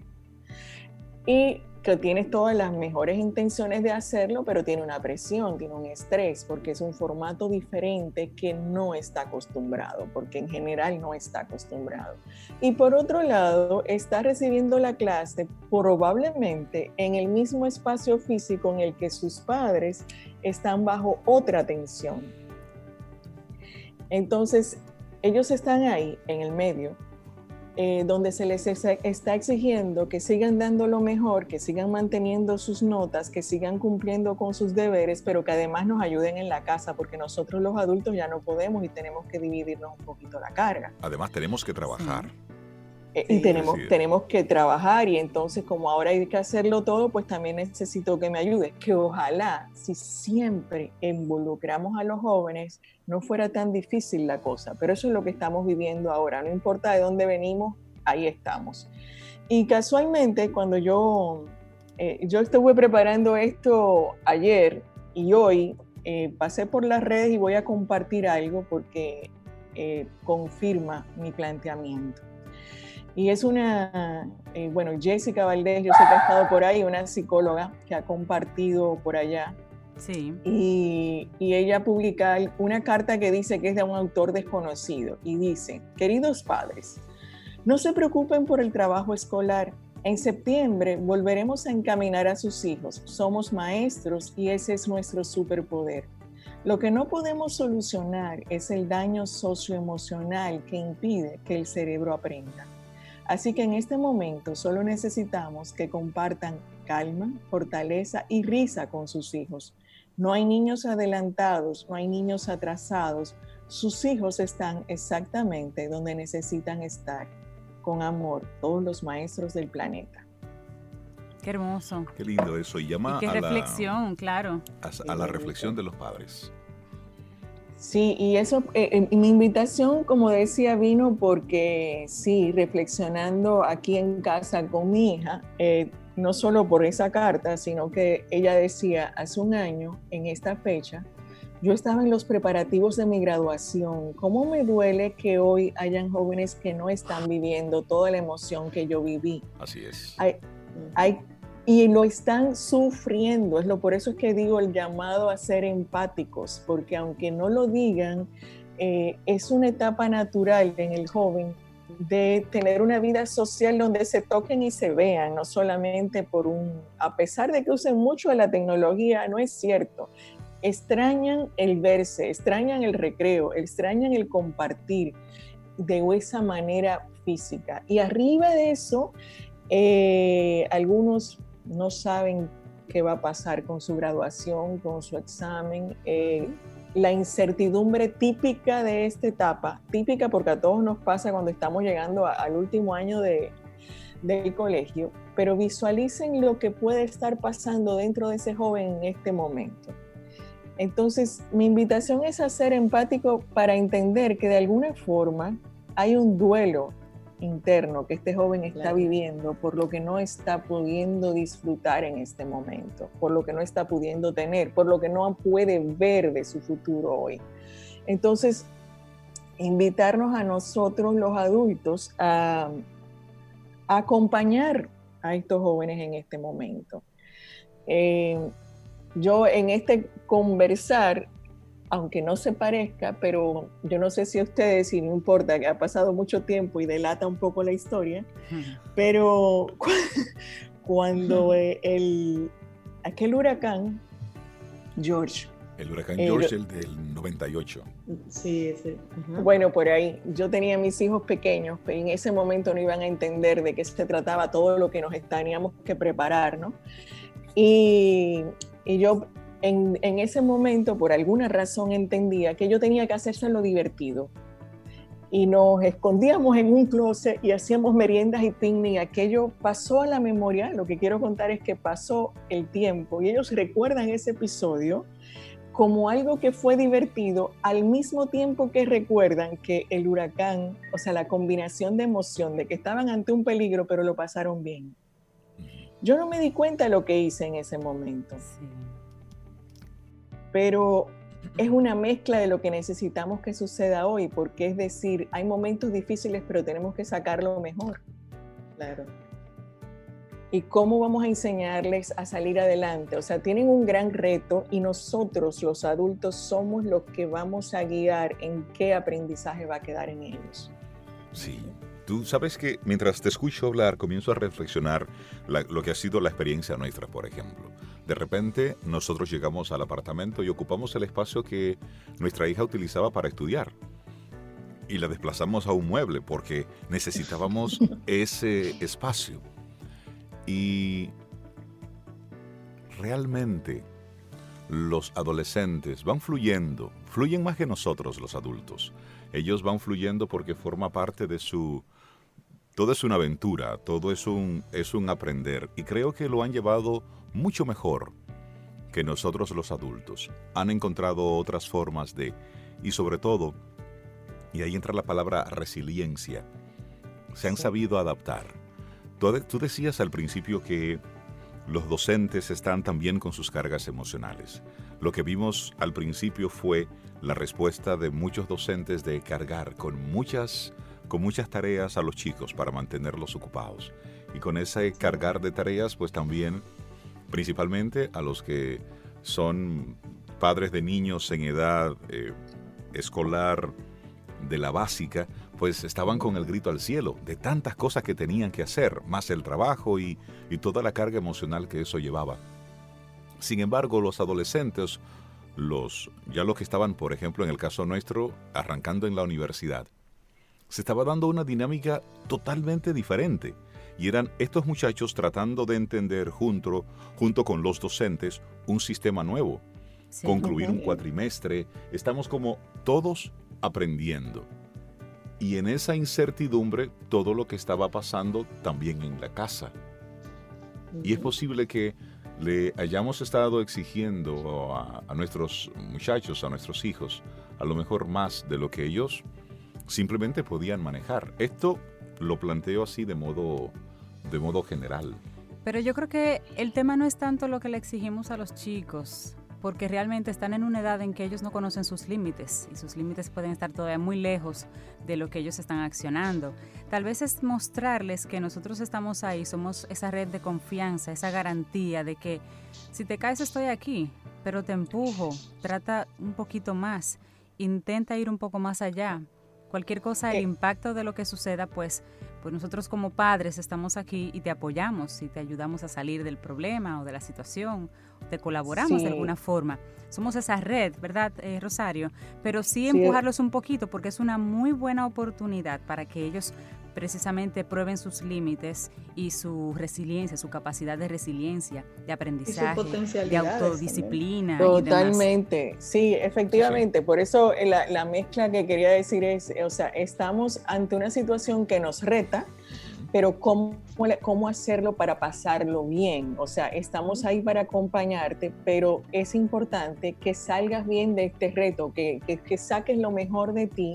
Y que tiene todas las mejores intenciones de hacerlo, pero tiene una presión, tiene un estrés, porque es un formato diferente que no está acostumbrado, porque en general no está acostumbrado. Y por otro lado, está recibiendo la clase probablemente en el mismo espacio físico en el que sus padres están bajo otra tensión. Entonces, ellos están ahí en el medio eh, donde se les está exigiendo que sigan dando lo mejor, que sigan manteniendo sus notas, que sigan cumpliendo con sus deberes, pero que además nos ayuden en la casa, porque nosotros los adultos ya no podemos y tenemos que dividirnos un poquito la carga.
Además tenemos que trabajar.
Eh, y tenemos, tenemos que trabajar y entonces como ahora hay que hacerlo todo, pues también necesito que me ayude. Que ojalá si siempre involucramos a los jóvenes no fuera tan difícil la cosa, pero eso es lo que estamos viviendo ahora. No importa de dónde venimos, ahí estamos. Y casualmente cuando yo, eh, yo estuve preparando esto ayer y hoy, eh, pasé por las redes y voy a compartir algo porque confirma mi planteamiento. Y es una, eh, bueno, Jessica Valdés, yo sé que ha estado por ahí, una psicóloga que ha compartido por allá.
Sí.
Y, y, ella publica una carta que dice que es de un autor desconocido y dice, queridos padres, no se preocupen por el trabajo escolar. En septiembre volveremos a encaminar a sus hijos. Somos maestros y ese es nuestro superpoder. Lo que no podemos solucionar es el daño socioemocional que impide que el cerebro aprenda. Así que en este momento solo necesitamos que compartan calma, fortaleza y risa con sus hijos. No hay niños adelantados, no hay niños atrasados. Sus hijos están exactamente donde necesitan estar. Con amor, todos los maestros del planeta.
Qué hermoso.
Qué lindo eso. Y llama
qué reflexión, claro.
a la reflexión de los padres.
Sí, y eso, eh, eh, mi invitación, como decía, vino porque sí, reflexionando aquí en casa con mi hija, eh, no solo por esa carta, sino que ella decía, hace un año, en esta fecha, yo estaba en los preparativos de mi graduación. ¿Cómo me duele que hoy hayan jóvenes que no están viviendo toda la emoción que yo viví?
Así es.
Hay, hay y lo están sufriendo. Es lo por eso es que digo el llamado a ser empáticos, porque aunque no lo digan, eh, es una etapa natural en el joven de tener una vida social donde se toquen y se vean, no solamente por un, a pesar de que usen mucho la tecnología, no es cierto. Extrañan el verse, extrañan el recreo, extrañan el compartir de esa manera física. Y arriba de eso, eh, algunos no saben qué va a pasar con su graduación, con su examen. Eh, la incertidumbre típica de esta etapa, típica porque a todos nos pasa cuando estamos llegando al último año de, del colegio, pero visualicen lo que puede estar pasando dentro de ese joven en este momento. Entonces, mi invitación es a ser empático para entender que de alguna forma hay un duelo interno que este joven está viviendo, por lo que no está pudiendo disfrutar en este momento, por lo que no está pudiendo tener, por lo que no puede ver de su futuro hoy. Entonces, invitarnos a nosotros los adultos a, acompañar a estos jóvenes en este momento. Eh, yo en este conversar aunque no se parezca, pero yo no sé si a ustedes, si no importa, que ha pasado mucho tiempo y delata un poco la historia, pero cuando eh, el, aquel huracán, George,
el huracán George, el del 98.
Sí, sí. Bueno, por ahí. Yo tenía mis hijos pequeños, pero en ese momento no iban a entender de qué se trataba todo lo que nos teníamos que preparar, ¿no? Y, y yo en, ese momento, por alguna razón, entendía que yo tenía que hacerse lo divertido. Y nos escondíamos en un closet y hacíamos meriendas y picnic. Aquello pasó a la memoria. Lo que quiero contar es que pasó el tiempo y ellos recuerdan ese episodio como algo que fue divertido al mismo tiempo que recuerdan que el huracán, o sea, la combinación de emoción de que estaban ante un peligro, pero lo pasaron bien. Yo no me di cuenta de lo que hice en ese momento. Sí pero es una mezcla de lo que necesitamos que suceda hoy, porque es decir, hay momentos difíciles, pero tenemos que sacarlo mejor. Claro. ¿Y cómo vamos a enseñarles a salir adelante? O sea, tienen un gran reto y nosotros, los adultos, somos los que vamos a guiar en qué aprendizaje va a quedar en ellos.
Sí, Tú sabes que mientras te escucho hablar, comienzo a reflexionar lo que ha sido la experiencia nuestra, por ejemplo. De repente, nosotros llegamos al apartamento y ocupamos el espacio que nuestra hija utilizaba para estudiar. Y la desplazamos a un mueble porque necesitábamos ese espacio. Y realmente los adolescentes van fluyendo, fluyen más que nosotros los adultos. Ellos van fluyendo porque forma parte de su todo es una aventura, todo es un, es un aprender y creo que lo han llevado mucho mejor que nosotros los adultos. Han encontrado otras formas de, y sobre todo, y ahí entra la palabra resiliencia, se han sabido adaptar. Tú, decías al principio que los docentes están también con sus cargas emocionales. Lo que vimos al principio fue la respuesta de muchos docentes de cargar con muchas con muchas tareas a los chicos para mantenerlos ocupados. Y con ese cargar de tareas, pues también, principalmente a los que son padres de niños en edad eh, escolar de la básica, pues estaban con el grito al cielo de tantas cosas que tenían que hacer, más el trabajo y, y toda la carga emocional que eso llevaba. Sin embargo, los adolescentes, los, ya los que estaban, por ejemplo, en el caso nuestro, arrancando en la universidad, se estaba dando una dinámica totalmente diferente. Y eran estos muchachos tratando de entender junto, junto con los docentes un sistema nuevo, concluir un cuatrimestre. Estamos como todos aprendiendo. Y en esa incertidumbre, todo lo que estaba pasando también en la casa. Y es posible que le hayamos estado exigiendo a, a, nuestros muchachos, a nuestros hijos, a lo mejor más de lo que ellos simplemente podían manejar. Esto lo planteo así de modo, de modo general.
Pero yo creo que el tema no es tanto lo que le exigimos a los chicos, porque realmente están en una edad en que ellos no conocen sus límites y sus límites pueden estar todavía muy lejos de lo que ellos están accionando. Tal vez es mostrarles que nosotros estamos ahí, somos esa red de confianza, esa garantía de que si te caes estoy aquí, pero te empujo, trata un poquito más, intenta ir un poco más allá, Cualquier cosa, el impacto de lo que suceda, pues, pues nosotros como padres estamos aquí y te apoyamos y te ayudamos a salir del problema o de la situación, te colaboramos de alguna forma. Somos esa red, ¿verdad, eh, Rosario? Pero sí empujarlos un poquito porque es una muy buena oportunidad para que ellos precisamente prueben sus límites y su resiliencia, su capacidad de resiliencia, de aprendizaje, de autodisciplina.
Totalmente, sí, efectivamente. Por eso eh, la, la, mezcla que quería decir es, o sea, estamos ante una situación que nos reta, pero ¿cómo, cómo hacerlo para pasarlo bien? O sea, estamos ahí para acompañarte, pero es importante que salgas bien de este reto, que, que, que saques lo mejor de ti,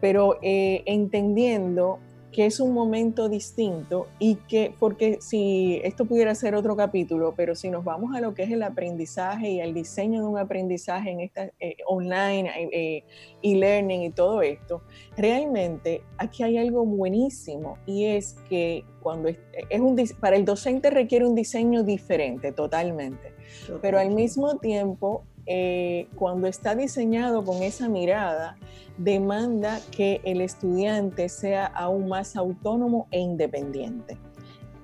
pero eh, entendiendo que es un momento distinto y que, porque si esto pudiera ser otro capítulo, pero si nos vamos a lo que es el aprendizaje y el diseño de un aprendizaje en esta eh, online, eh, e-learning y todo esto, realmente aquí hay algo buenísimo y es que cuando es, un, para el docente requiere un diseño diferente totalmente, pero al mismo tiempo eh, cuando está diseñado con esa mirada, demanda que el estudiante sea aún más autónomo e independiente.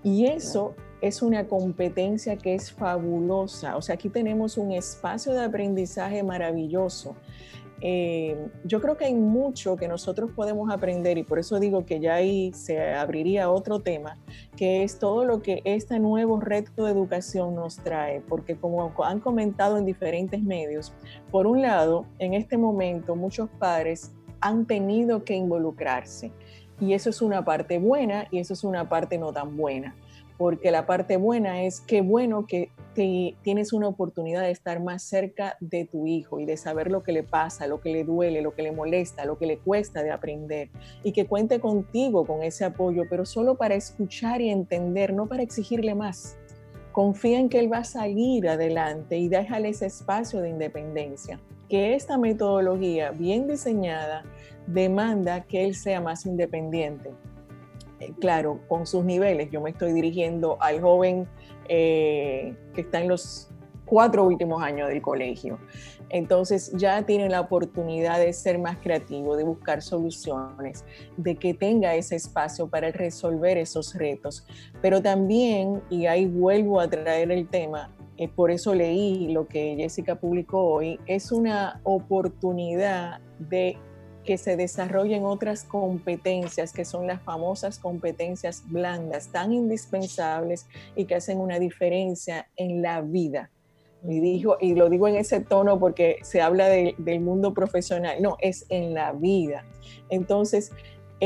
Y eso es una competencia que es fabulosa. O sea, aquí tenemos un espacio de aprendizaje maravilloso eh, yo creo que hay mucho que nosotros podemos aprender y por eso digo que ya ahí se abriría otro tema, que es todo lo que este nuevo reto de educación nos trae, porque como han comentado en diferentes medios, por un lado, en este momento muchos padres han tenido que involucrarse y eso es una parte buena y eso es una parte no tan buena porque la parte buena es que bueno que tienes una oportunidad de estar más cerca de tu hijo y de saber lo que le pasa, lo que le duele, lo que le molesta, lo que le cuesta de aprender y que cuente contigo con ese apoyo, pero solo para escuchar y entender, no para exigirle más. Confía en que él va a salir adelante y déjale ese espacio de independencia. Que esta metodología bien diseñada demanda que él sea más independiente claro, con sus niveles. Yo me estoy dirigiendo al joven eh, que está en los cuatro últimos años del colegio. Entonces ya tiene la oportunidad de ser más creativo, de buscar soluciones, de que tenga ese espacio para resolver esos retos. Pero también, y ahí vuelvo a traer el tema, eh, por eso leí lo que Jessica publicó hoy, es una oportunidad de que se desarrollen otras competencias que son las famosas competencias blandas, tan indispensables y que hacen una diferencia en la vida. Y, dijo, y lo digo en ese tono porque se habla del mundo profesional, no, es en la vida. Entonces,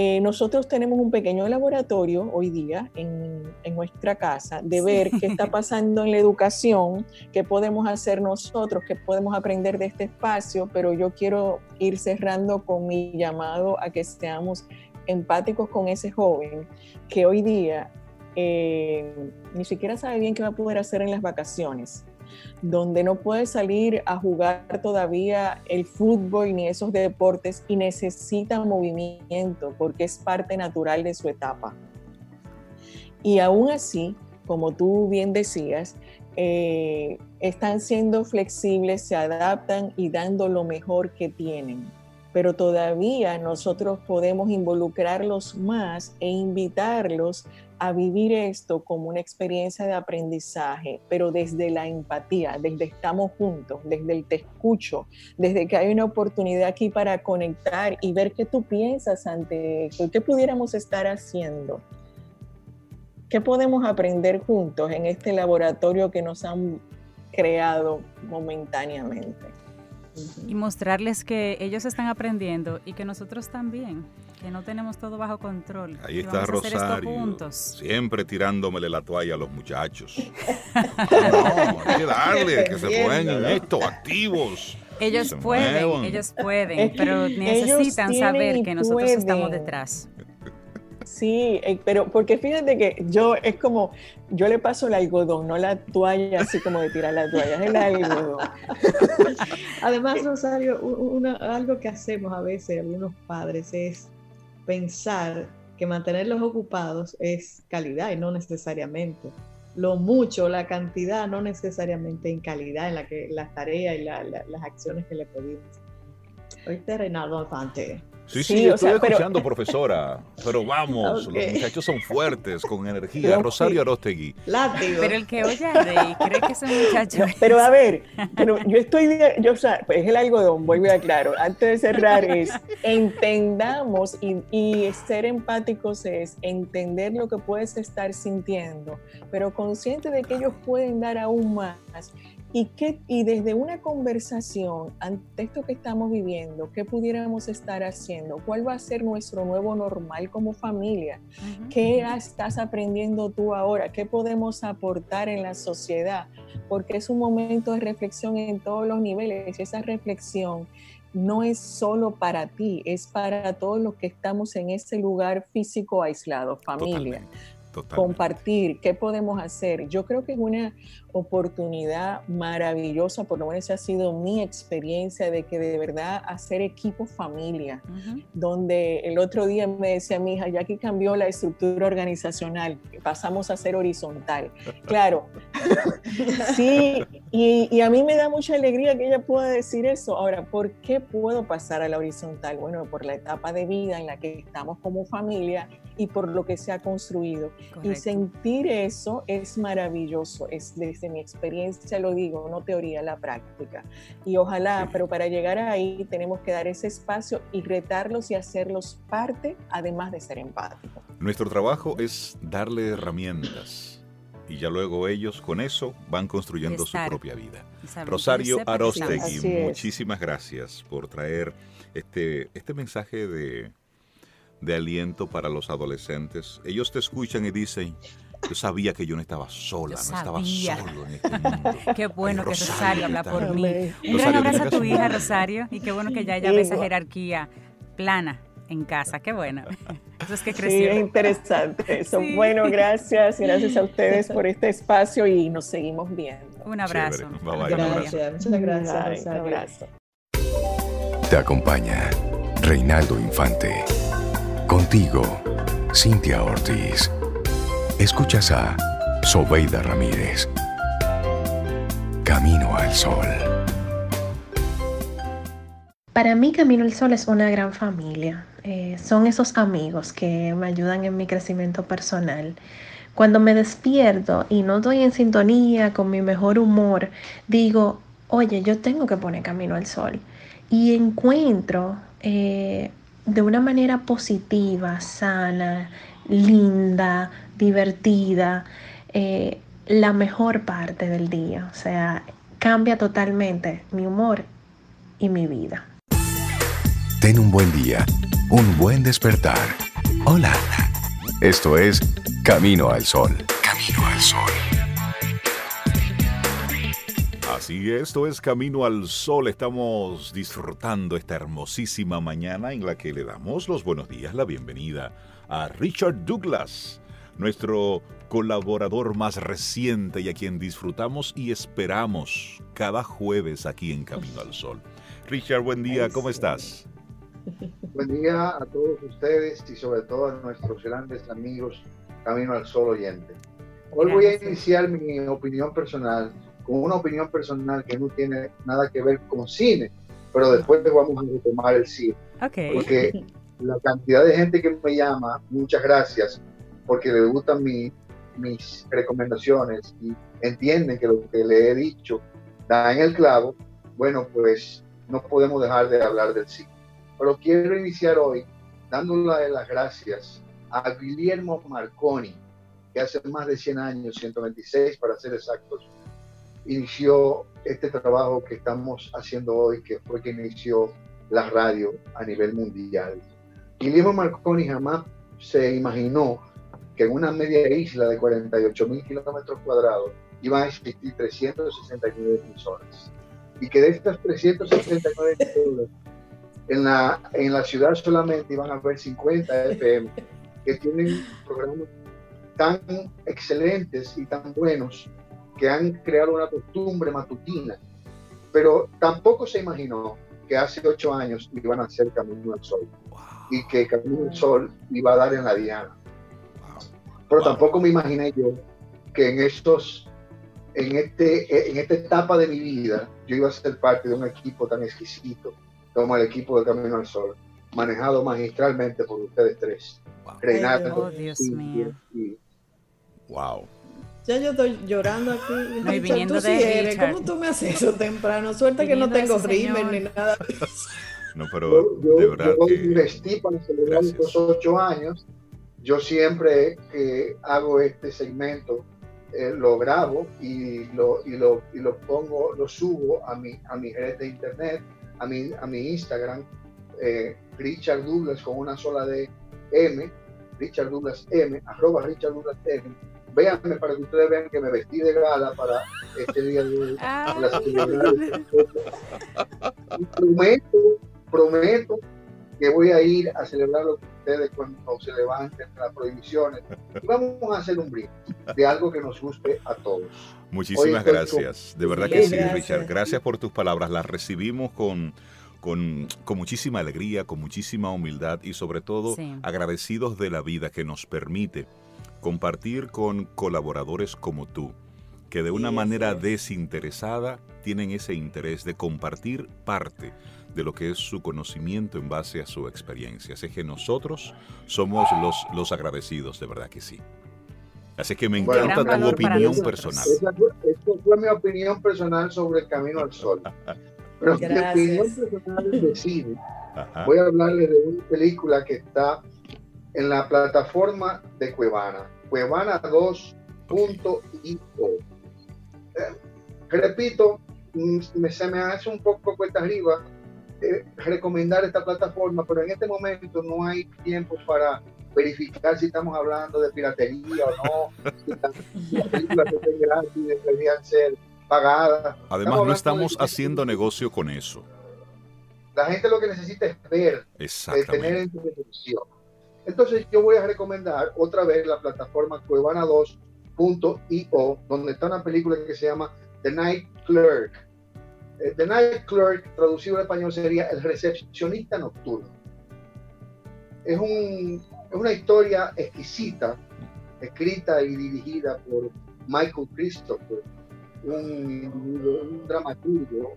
eh, nosotros tenemos un pequeño laboratorio hoy día en, nuestra casa de ver qué está pasando en la educación, qué podemos hacer nosotros, qué podemos aprender de este espacio, pero yo quiero ir cerrando con mi llamado a que seamos empáticos con ese joven que hoy día eh, ni siquiera sabe bien qué va a poder hacer en las vacaciones donde no puede salir a jugar todavía el fútbol ni esos deportes y necesita movimiento porque es parte natural de su etapa. Y aún así, como tú bien decías, eh, están siendo flexibles, se adaptan y dando lo mejor que tienen. Pero todavía nosotros podemos involucrarlos más e invitarlos a vivir esto como una experiencia de aprendizaje, pero desde la empatía, desde estamos juntos, desde el te escucho, desde que hay una oportunidad aquí para conectar y ver qué tú piensas ante esto qué pudiéramos estar haciendo. ¿Qué podemos aprender juntos en este laboratorio que nos han creado momentáneamente?
Y mostrarles que ellos están aprendiendo y que nosotros también que no tenemos todo bajo control.
Ahí está Rosario, siempre tirándomele la toalla a los muchachos. no, hay que darle, que se pongan esto, activos.
Ellos pueden, ellos pueden, pero necesitan saber que nosotros estamos detrás.
Sí, eh, pero porque fíjate que yo es como, yo le paso el algodón, no la toalla así como de tirar la toalla, es el algodón.
Además, Rosario, algo que hacemos a veces algunos padres es pensar que mantenerlos ocupados es calidad y no necesariamente. Lo mucho, la cantidad, no necesariamente en calidad en la que las tareas y las acciones que le pedimos. Oíste, Reinaldo Infante.
Sí, sí, estoy escuchando, profesora. Pero vamos, los muchachos son fuertes, con energía. Rosario Arostegui.
Látigo. Pero el que oye a Rey cree que son muchachos.
pero a ver, pero yo estoy, yo, o sea, pues es el algodón, voy a claro. Antes de cerrar, es entendamos y, y ser empáticos es entender lo que puedes estar sintiendo, pero consciente de que ellos pueden dar aún más ¿Y, qué, y desde una conversación ante esto que estamos viviendo, ¿qué pudiéramos estar haciendo? ¿Cuál va a ser nuestro nuevo normal como familia? ¿Qué estás aprendiendo tú ahora? ¿Qué podemos aportar en la sociedad? Porque es un momento de reflexión en todos los niveles esa reflexión no es solo para ti, es para todos los que estamos en ese lugar físico aislado, familia compartir, qué podemos hacer. Yo creo que es una oportunidad maravillosa, por lo menos esa ha sido mi experiencia de que de verdad hacer equipo familia, donde el otro día me decía mi hija, ya que cambió la estructura organizacional, pasamos a ser horizontal. Claro, sí, y, y, a mí me da mucha alegría que ella pueda decir eso. Ahora, ¿por qué puedo pasar a la horizontal? Bueno, por la etapa de vida en la que estamos como familia y por lo que se ha construido. Y sentir eso es maravilloso, es desde mi experiencia lo digo, no teoría, la práctica. Y ojalá, pero para llegar ahí tenemos que dar ese espacio y retarlos y hacerlos parte, además de ser empáticos.
Nuestro trabajo es darle herramientas y ya luego ellos con eso van construyendo su propia vida. Rosario Arostegui, muchísimas gracias por traer este, este mensaje de de aliento para los adolescentes. Ellos te escuchan y dicen, yo sabía que yo no estaba sola, no estaba solo en este mundo.
Qué bueno que Rosario habla por mí. Un gran abrazo a tu hija, Rosario, y qué bueno que ya ella ve esa jerarquía plana en casa, qué bueno. Eso es que creció.
Sí, interesante eso. Bueno, gracias, gracias a ustedes por este espacio y nos seguimos viendo.
Un abrazo.
Gracias, muchas gracias. Un abrazo.
Te acompaña Reinaldo Infante. Contigo, Cintia Ortiz. Escuchas a Sobeida Ramírez. Camino al Sol.
Para mí Camino al Sol es una gran familia. Eh, son esos amigos que me ayudan en mi crecimiento personal. Cuando me despierto y no estoy en sintonía con mi mejor humor, digo, oye, yo tengo que poner Camino al Sol. Y encuentro eh, de una manera positiva, sana, linda, divertida, eh, la mejor parte del día. O sea, cambia totalmente mi humor y mi vida.
Ten un buen día, un buen despertar. Hola. Esto es Camino al Sol. Camino al Sol.
Así, esto es Camino al Sol. Estamos disfrutando esta hermosísima mañana en la que le damos los buenos días, la bienvenida a Richard Douglas, nuestro colaborador más reciente y a quien disfrutamos y esperamos cada jueves aquí en Camino al Sol. Richard, buen día, ¿cómo estás?
Buen día a todos ustedes y sobre todo a nuestros grandes amigos Camino al Sol oyente. Hoy voy a iniciar mi opinión personal con una opinión personal que no tiene nada que ver con cine, pero después vamos a retomar el cine. Porque la cantidad de gente que me llama, muchas gracias, porque le gustan mis recomendaciones y entienden que lo que le he dicho da en el clavo, bueno, pues no podemos dejar de hablar del cine. Pero quiero iniciar hoy dándole las gracias a Guillermo Marconi, que hace más de 100 años, 126 para ser exactos, inició este trabajo que estamos haciendo hoy, que fue que inició la radio a nivel mundial. Guillermo Marconi jamás se imaginó que en una media isla de 48 mil kilómetros cuadrados iban a existir 369 emisoras. Y que de estas 369 emisoras, en la, en la ciudad solamente iban a haber 50 FM que tienen programas tan excelentes y tan buenos que han creado una costumbre matutina. Pero tampoco se imaginó que hace ocho años iban a hacer Camino al Sol y que Camino al Sol iba a dar en la Diana. Pero tampoco me imaginé yo que en estos, en, este, en esta etapa de mi vida, yo iba a ser parte de un equipo tan exquisito como el equipo de Camino al Sol, manejado magistralmente por ustedes tres.
Wow. oh, Dios mío.
wow.
Ya yo estoy llorando aquí.
No, y viniendo de
eres. ¿Cómo tú me haces eso temprano? Suerte que no tengo ritmo ni nada.
No, pero de verdad
yo que... investí para celebrar estos ocho años. Yo siempre que hago este segmento eh, lo grabo y lo, y lo, y lo pongo, lo subo a mi, a mi red de internet, a mi, a mi Instagram, eh, Richard Douglas con una sola de M, Richard Douglas M, arroba Richard Douglas M véanme para que ustedes vean que me vestí de gala para este día de hoy. Ah, prometo, prometo que voy a ir a celebrar lo que ustedes cuando se levanten las prohibiciones. Y vamos a hacer un brindis de algo que nos guste a todos.
Muchísimas gracias. De verdad que sí, Richard. Gracias por tus palabras. Las recibimos con, con, con, muchísima alegría, con muchísima humildad y sobre todo agradecidos de la vida que nos permite compartir con colaboradores como tú, que de una manera desinteresada tienen ese interés de compartir parte de lo que es su conocimiento en base a su experiencia. Así que nosotros somos los, los agradecidos, de verdad que sí. Así que me encanta tu opinión personal.
Esa fue, mi opinión personal sobre el camino al sol. Pero mi opinión personal es decir, voy a hablarles de una película que está en la plataforma de Cuevana, cuevana2.io. Eh, repito, mm, se me hace un poco cuesta arriba eh, recomendar esta plataforma, pero en este momento no hay tiempo para verificar si estamos hablando de piratería o no, si las películas que gratis deberían ser pagadas.
Además, no estamos haciendo negocio con eso.
La gente lo que necesita es ver, es tener entretención. Entonces yo voy a recomendar otra vez la plataforma cuevana2.io, donde está una película que se llama The Night Clerk. Eh, The Night Clerk, traducido al español, sería El recepcionista nocturno. Es, un, es una historia exquisita, escrita y dirigida por Michael Christopher, un, un dramaturgo,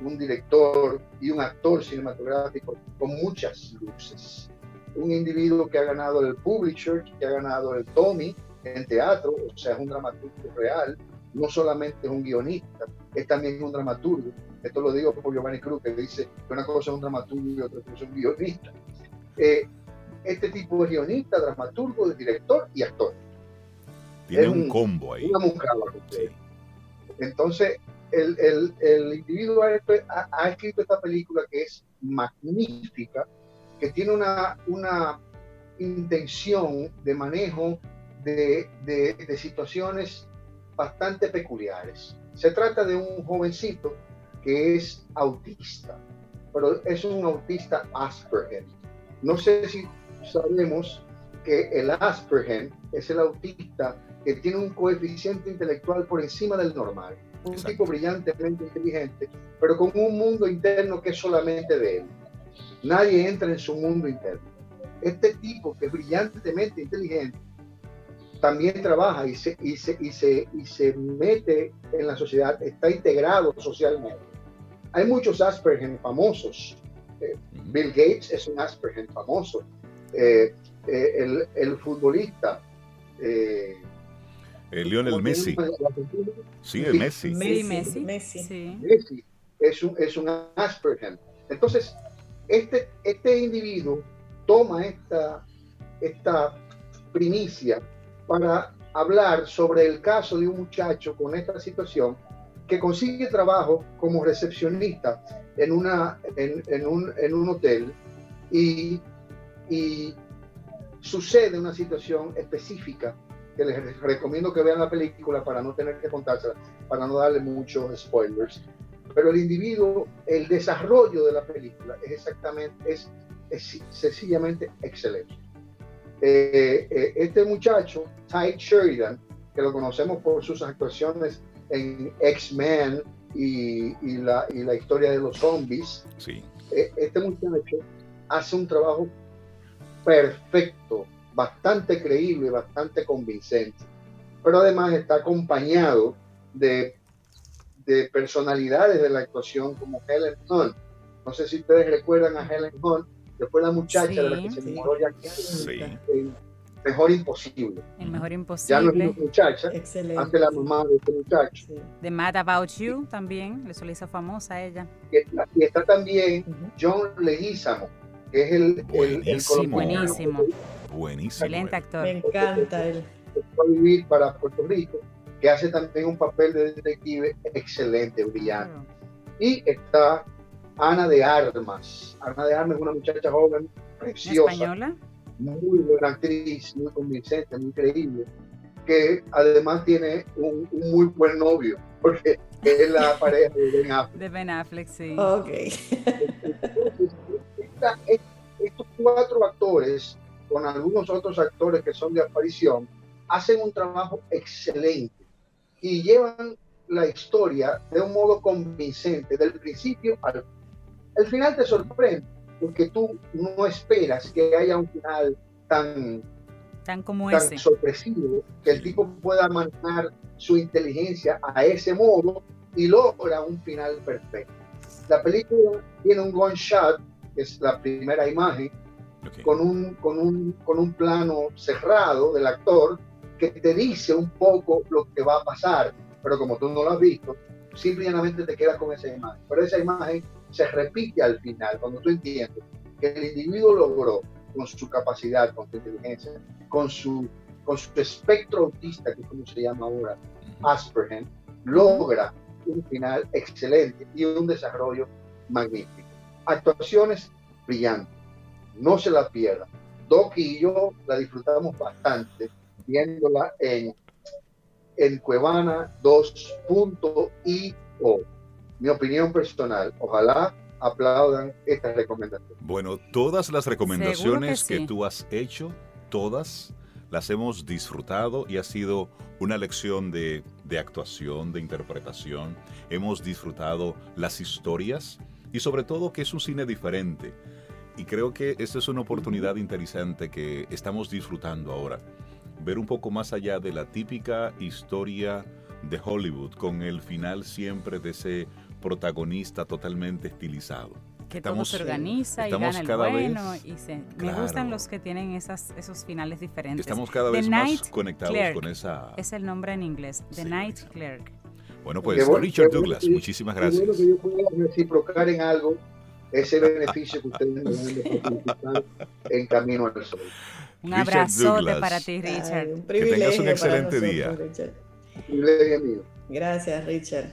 un director y un actor cinematográfico con muchas luces un individuo que ha ganado el Publisher, que ha ganado el Tommy en teatro, o sea, es un dramaturgo real, no solamente es un guionista, es también un dramaturgo. Esto lo digo por Giovanni Cruz, que dice que una cosa es un dramaturgo y otra cosa es un guionista. Eh, este tipo es guionista, dramaturgo, director y actor.
Tiene un, combo ahí.
Una Entonces, el, el, el individuo ha, ha, escrito esta película que es magnífica, que tiene una, una intención de manejo de, de, situaciones bastante peculiares. Se trata de un jovencito que es autista, pero es un autista Asperger. No sé si sabemos que el Asperger es el autista que tiene un coeficiente intelectual por encima del normal. Un tipo brillantemente inteligente, pero con un mundo interno que es solamente de él. Nadie entra en su mundo interno. Este tipo que es brillantemente inteligente también trabaja y se, y se, y se, y se mete en la sociedad, está integrado socialmente. Hay muchos Asperger famosos. Eh, Bill Gates es un Asperger famoso. Eh, eh, el, el, futbolista.
Lionel Messi. Sí, el Messi.
Messi. Messi.
Messi. es un, es un Asperger. Entonces, este, este individuo toma esta, esta primicia para hablar sobre el caso de un muchacho con esta situación que consigue trabajo como recepcionista en, una, en, un, en un, hotel y, y, sucede una situación específica que les recomiendo que vean la película para no tener que contársela, para no darle muchos spoilers. Pero el individuo, el desarrollo de la película es exactamente, es, es sencillamente excelente. Eh, eh, este muchacho, Ty Sheridan, que lo conocemos por sus actuaciones en X-Men y, la, historia de los zombies,
sí.
Eh, este muchacho hace un trabajo perfecto, bastante creíble, bastante convincente, pero además está acompañado de, de personalidades de la actuación como Helen Hunt. No sé si ustedes recuerdan a Helen Hunt, que fue la muchacha de la que se enamoró Jack sí. Mejor Imposible.
El Mejor Imposible. Ya
no es una muchacha, Excelente. hace la mamá de este muchacho. Sí.
The Mad About You también, le hizo famosa a ella.
Y está, también John Leguizamo, que es el,
Buenísimo.
el, Buenísimo.
Buenísimo.
Excelente actor.
Me encanta él.
Va a vivir para Puerto Rico, que hace también un papel de detective excelente, brillante. Y está Ana de Armas. Ana de Armas es una muchacha joven, preciosa.
¿Española?
Muy buena actriz, muy convincente, muy creíble, que además tiene un, muy buen novio, porque es la pareja de Ben Affleck.
De Ben Affleck, sí.
Ok.
estos cuatro actores, con algunos otros actores que son de aparición, hacen un trabajo excelente y llevan la historia de un modo convincente, del principio al final el final te sorprende, porque tú no esperas que haya un final tan,
tan, como
tan sorpresivo, que el tipo pueda manejar su inteligencia a ese modo y logra un final perfecto. La película tiene un one shot, que es la primera imagen, con, un, con, un, con un plano cerrado del actor que te dice un poco lo que va a pasar, pero como tú no lo has visto, simplemente te quedas con esa imagen. Pero esa imagen se repite al final, cuando tú entiendes que el individuo logró con su capacidad, con su inteligencia, con su, con su espectro autista, que es como se llama ahora, Asperger, logra un final excelente y un desarrollo magnífico. Actuaciones brillantes, no se la pierdan. Doki y yo la disfrutamos bastante viéndola en, en Cuevana 2.io mi opinión personal. Ojalá aplaudan esta recomendación.
Bueno, todas las recomendaciones que, tú has hecho, todas las hemos disfrutado y ha sido una lección de, de, actuación, de interpretación. Hemos disfrutado las historias y sobre todo que es un cine diferente. Y creo que esta es una oportunidad interesante que estamos disfrutando ahora. Ver un poco más allá de la típica historia de Hollywood, con el final siempre de ese protagonista totalmente estilizado.
Que todo se organiza y gana el bueno. y se, Me gustan los que tienen esas, esos finales diferentes.
Estamos cada vez más conectados con esa...
Es el nombre en inglés, The Night Clerk.
Bueno, pues Richard Douglas, muchísimas gracias.
Bueno que yo pueda reciprocar en algo ese beneficio que ustedes me dan de participar en Camino al Sol.
Un abrazote para ti, Richard.
que tengas un excelente día.
Un privilegio.
Gracias, Richard.